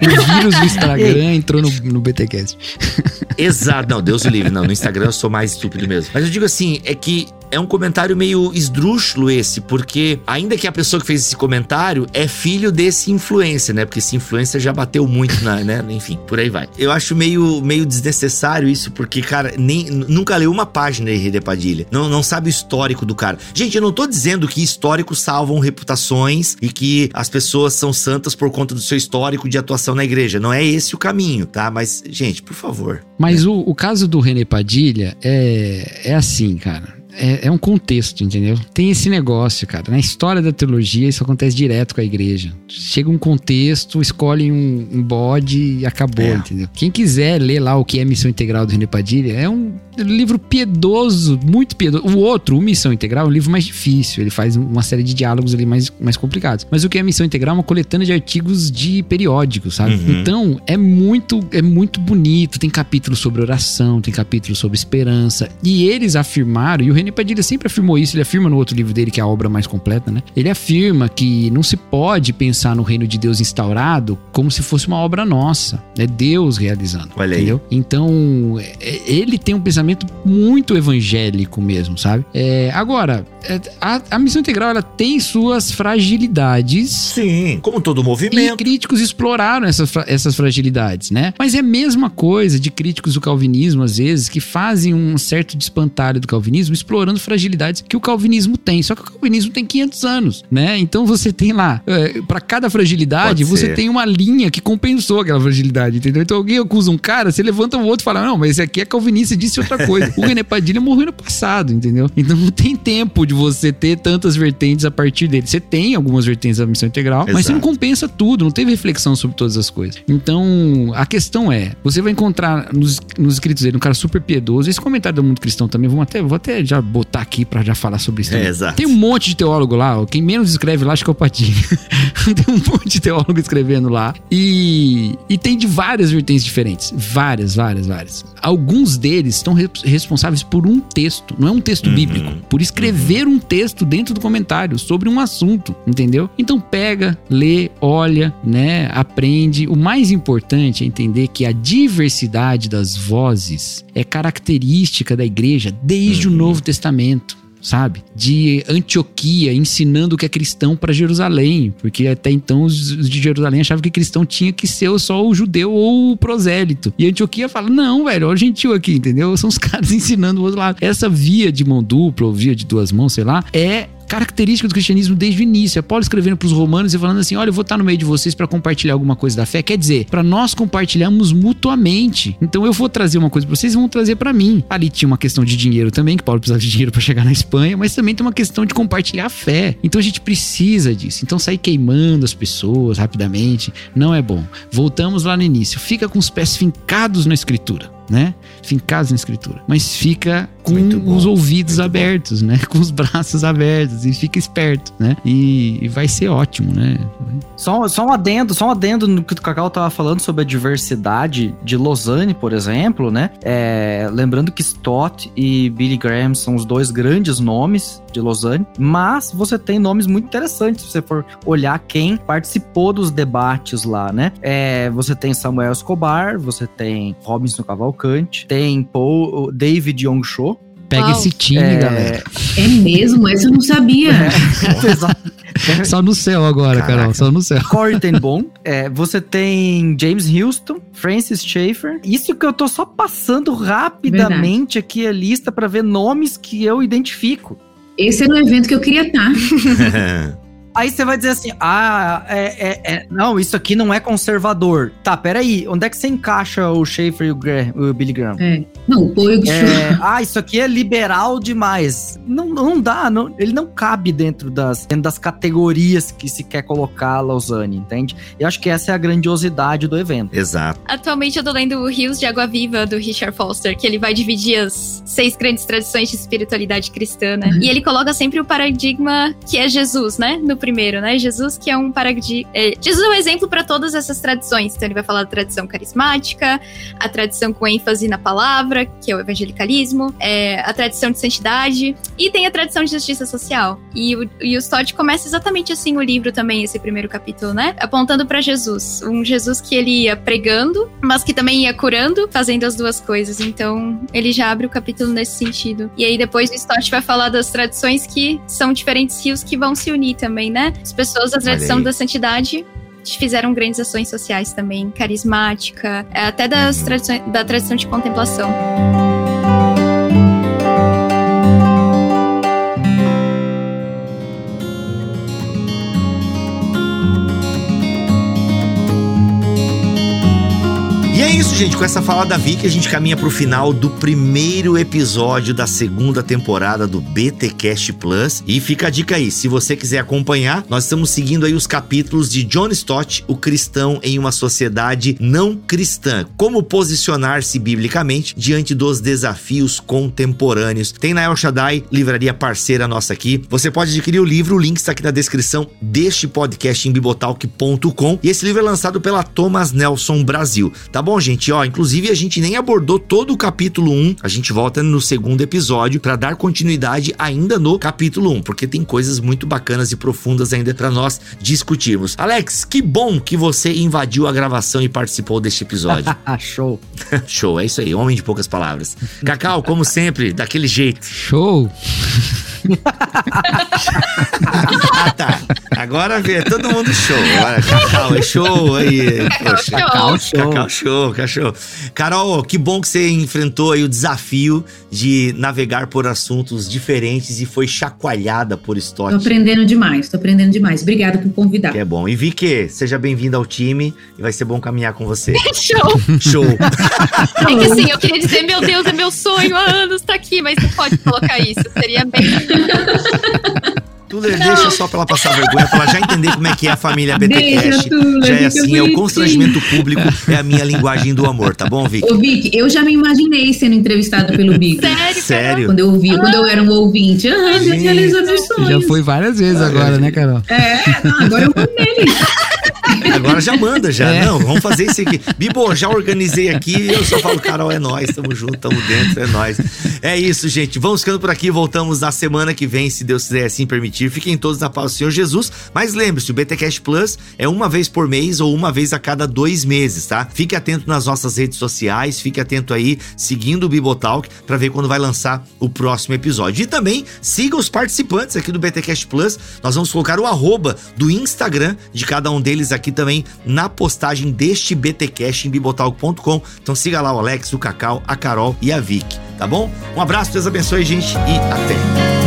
o vírus do Instagram entrou no, no BTcast. Exato. Não, Deus o livre. Não, no Instagram eu sou mais estúpido mesmo. Mas eu digo assim, é que é um comentário meio esdrúxulo esse, porque ainda que a pessoa que fez esse comentário é filho desse influencer, né? Porque esse influencer já bateu muito na, né? Enfim, por aí vai. Eu acho meio, meio desnecessário isso, porque, cara, nem, nunca leu uma página de Rede Padilha. Não, não sabe o histórico do cara. Gente, eu não tô dizendo que históricos salvam reputações e que as pessoas são santas por conta do seu histórico de atuação na igreja. Não é esse o caminho, tá? Mas, gente, por favor. Mas o, o caso do René Padilha é, é assim, cara. É, é um contexto, entendeu? Tem esse negócio, cara. Na história da teologia, isso acontece direto com a igreja. Chega um contexto, escolhe um, um bode e acabou, É. entendeu? Quem quiser ler lá o que é Missão Integral do René Padilha, é um livro piedoso, muito piedoso. O outro, o Missão Integral, é um livro mais difícil. Ele faz uma série de diálogos ali mais, mais complicados. Mas o que é Missão Integral é uma coletânea de artigos de periódicos, sabe? Uhum. Então, é muito, é muito bonito. Tem capítulos sobre oração, tem capítulos sobre esperança. E eles afirmaram, e o René Padilha sempre afirmou isso, ele afirma no outro livro dele, que é a obra mais completa, né? Ele afirma que não se pode pensar no reino de Deus instaurado como se fosse uma obra nossa. É Deus realizando. Olha aí. entendeu? Então, é- ele tem um pensamento muito evangélico mesmo, sabe? É, agora, é, a, a missão integral ela tem suas fragilidades. Sim, como todo E movimento. críticos exploraram essas, essas fragilidades, né? Mas é a mesma coisa de críticos do calvinismo, às vezes, que fazem um certo despantalho do calvinismo, explorando fragilidades que o calvinismo tem. Só que o calvinismo tem 500 anos, né? Então você tem lá, para cada fragilidade, Pode você ser. tem uma linha que compensou aquela fragilidade, entendeu? Então alguém acusa um cara, você levanta o outro e fala: Não, mas esse aqui é calvinista e disse outra coisa. o René Padilha morreu no passado, entendeu? Então não tem tempo de você ter tantas vertentes a partir dele. Você tem algumas vertentes da missão integral, mas você não Exato. compensa tudo, não teve reflexão sobre todas as coisas. Então, a questão é: você vai encontrar nos, nos escritos dele um cara super piedoso. Esse comentário do mundo cristão também, vamos até, vou até já botar aqui pra já falar sobre isso. É, exato. Tem um monte de teólogo lá, quem menos escreve lá acho que é o Patinho. tem um monte de teólogo escrevendo lá. E, e tem de várias vertentes diferentes. Várias, várias, várias. Alguns deles estão re- responsáveis por um texto, não é um texto Uhum. bíblico, por escrever um texto dentro do comentário sobre um assunto, entendeu? Então pega, lê, olha, né, aprende. O mais importante é entender que a diversidade das vozes é característica da igreja desde Uhum. o Novo Testamento sabe? De Antioquia ensinando o que é cristão para Jerusalém, porque até então os de Jerusalém achavam que cristão tinha que ser só o judeu ou o prosélito. E Antioquia fala: "Não, velho, olha o gentil aqui, entendeu? São os caras ensinando o outro lado". Essa via de mão dupla ou via de duas mãos, sei lá, é característica do cristianismo desde o início. É Paulo escrevendo para os romanos e falando assim: olha, eu vou estar no meio de vocês para compartilhar alguma coisa da fé. Quer dizer, para nós compartilharmos mutuamente. Então eu vou trazer uma coisa para vocês, vão trazer para mim. Ali tinha uma questão de dinheiro também, que Paulo precisava de dinheiro para chegar na Espanha, mas também tem uma questão de compartilhar a fé. Então a gente precisa disso. Então sair queimando as pessoas rapidamente não é bom. Voltamos lá no início. Fica com os pés fincados na escritura. Né? Fincados na escritura. Mas fica com bom, os ouvidos muito bom. abertos, né? Com os braços abertos e fica esperto, né? E, e vai ser ótimo, né? Só, só um adendo, só um adendo no que o Cacau tava falando sobre a diversidade de Lausanne, por exemplo, né? É, lembrando que Stott e Billy Graham são os dois grandes nomes de Lausanne, mas você tem nomes muito interessantes se você for olhar quem participou dos debates lá, né? É, você tem Samuel Escobar, você tem Robinson Cavalcante, tem Paul, David Young Cho. Pega Uau. esse time, É, galera. É mesmo? Essa eu não sabia. Exato. Só no céu agora, Caraca. Carol. Só no céu. Corey Ten Boom. É, você tem James Houston, Francis Schaeffer. Isso que eu tô só passando rapidamente aqui a lista pra ver nomes que eu identifico. Esse era o evento que eu queria estar. Aí você vai dizer assim: ah, é, é- é- não, isso aqui não é conservador. Tá, peraí, onde é que você encaixa o Schaefer e o, Graham- o Billy Graham? É. Não, o É, ah, isso aqui é liberal demais. não, não dá, não, ele não cabe dentro das, dentro das categorias que se quer colocar a Lausanne, entende? Eu acho que essa é a grandiosidade do evento. Exato. Atualmente eu tô lendo o Rios de Água Viva, do Richard Foster, que ele vai dividir as seis grandes tradições de espiritualidade cristã, né? E ele coloca sempre o paradigma que é Jesus, né? No primeiro, né? Jesus que é um paradigma... É, Jesus é um exemplo para todas essas tradições. Então ele vai falar da tradição carismática, a tradição com ênfase na palavra, que é o evangelicalismo, é, a tradição de santidade e tem a tradição de justiça social. E o, e o Stott começa exatamente assim o livro também, esse primeiro capítulo, né? Apontando para Jesus. Um Jesus que ele ia pregando, mas que também ia curando, fazendo as duas coisas. Então, ele já abre o capítulo nesse sentido. E aí depois o Stott vai falar das tradições que são diferentes rios que vão se unir também, né? As pessoas da tradição da santidade fizeram grandes ações sociais também, carismática, até das Uhum. tradições, da tradição de contemplação. Isso, gente. Com essa fala da Vicky, a gente caminha pro final do primeiro episódio da segunda temporada do BTcast Plus. E fica a dica aí, se você quiser acompanhar, nós estamos seguindo aí os capítulos de John Stott, o cristão em uma sociedade não cristã. Como posicionar-se biblicamente diante dos desafios contemporâneos. Tem na El Shaddai, livraria parceira nossa aqui. Você pode adquirir o livro, o link está aqui na descrição deste podcast em bibotalk.com. E esse livro é lançado pela Thomas Nelson Brasil. Tá bom, gente? Ó, inclusive a gente nem abordou todo o capítulo 1. A gente volta no segundo episódio para dar continuidade ainda no capítulo 1, porque tem coisas muito bacanas e profundas ainda para nós discutirmos. Alex, que bom que você invadiu a gravação e participou deste episódio. Ah, show. Show, é isso aí, homem de poucas palavras. Cacau, como sempre, daquele jeito. Show! Ah, tá. Agora vê, todo mundo show. Agora, Cacau é show aí. Cacau Poxa, show. Cacau show. Cacau show, cachorro. Carol, que bom que você enfrentou aí o desafio de navegar por assuntos diferentes e foi chacoalhada por Tô Stott. aprendendo demais, tô aprendendo demais. Obrigada por convidar. Que é bom. E Vicky, seja bem-vinda ao time e vai ser bom caminhar com você. Show! Show. É que assim, eu queria dizer, meu Deus, é meu sonho há anos tá aqui, mas não pode colocar isso. Seria bem. Tuller, deixa só pra ela passar vergonha, pra ela já entender como é que é a família BTcast. Já é assim, é o constrangimento público, é a minha linguagem do amor, tá bom, Vicky? Ô, Vic, eu já me imaginei sendo entrevistada pelo Bico. Sério, Sério? Quando eu ouvi, quando eu era um ouvinte. Ah, Deus Gente. realizou meus sonhos. Já foi várias vezes agora, né, Carol? É, não, agora eu mandei. Agora já manda, já. É. Não, vamos fazer isso aqui. Bibo, já organizei aqui. Eu só falo, Carol, é nós. Tamo junto, tamo dentro, é nós. É isso, gente. Vamos ficando por aqui. Voltamos na semana que vem, se Deus quiser assim permitir. Fiquem todos na paz do Senhor Jesus. Mas lembre-se, o BTCast Plus é uma vez por mês ou uma vez a cada dois meses, tá? Fique atento nas nossas redes sociais. Fique atento aí, seguindo o Bibotalk, pra ver quando vai lançar o próximo episódio. E também siga os participantes aqui do BTCast Plus. Nós vamos colocar o arroba do Instagram de cada um deles aqui também na postagem deste BTcast em bibotalk.com. Então siga lá o Alex, o Cacau, a Carol e a Vicky, tá bom? Um abraço, Deus abençoe, gente, e até.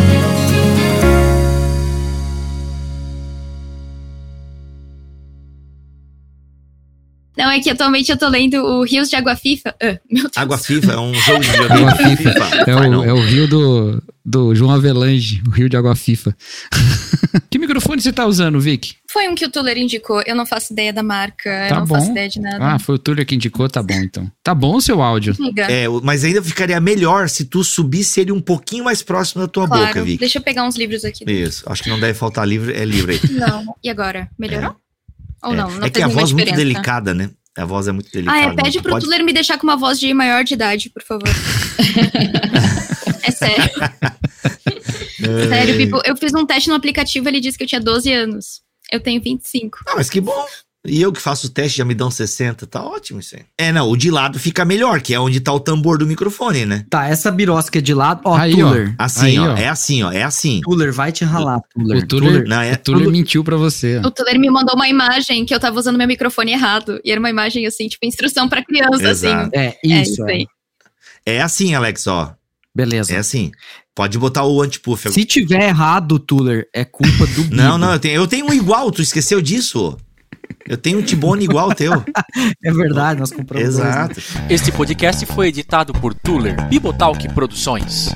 Não, é que atualmente eu tô lendo o Rios de Água Fifa. Ah, meu Deus. Água FIFA é um jogo de Água videogame. FIFA. É o, é o rio do, do João Avelange, o rio de água FIFA. que microfone você tá usando, Vic? Foi um que o Tuller indicou. Eu não faço ideia da marca. eu Tá não faço bom. ideia de nada. Ah, foi o Túlio que indicou, tá bom então. Tá bom o seu áudio. Liga. É, mas ainda ficaria melhor se tu subisse ele um pouquinho mais próximo da tua claro. boca, Vicky. Deixa eu pegar uns livros aqui. Isso, acho que não deve faltar livro, é livro aí. Não. E agora? Melhorou? Ou É. não? Não é que a voz muito diferença. delicada, né? A voz é muito delicada. Ah, é. não Pede pro pode- Tuller me deixar com uma voz de maior de idade, por favor. é sério. Sério, Bibo. Eu fiz um teste no aplicativo ele disse que eu tinha 12 anos. Eu tenho 25. Ah, mas que bom. E eu que faço o teste já me dão 60, tá ótimo isso aí. É, não, o de lado fica melhor, que é onde tá o tambor do microfone, né? Tá, essa birosca de lado. Ó, Aí, Tuller. Assim, Aí, ó, ó. é assim, ó, é assim. Tuller, vai te ralar, Tuller. O Tuller, Não, é- o Tuller mentiu pra você. ó. O Tuller me mandou uma imagem que eu tava usando meu microfone errado. E era uma imagem assim, tipo, instrução pra criança, Exato. assim. É, É isso. isso é. aí. É assim, Alex, ó. Beleza. É assim. Pode botar o antipuff. Se tiver errado, Tuller, é culpa do Bibo. Não, não, eu tenho, eu tenho um igual, tu esqueceu disso? Eu tenho um Tibone igual ao teu. É verdade, nós compramos dois, né? Exato. Este podcast foi editado por Tuller Bibotalk Produções.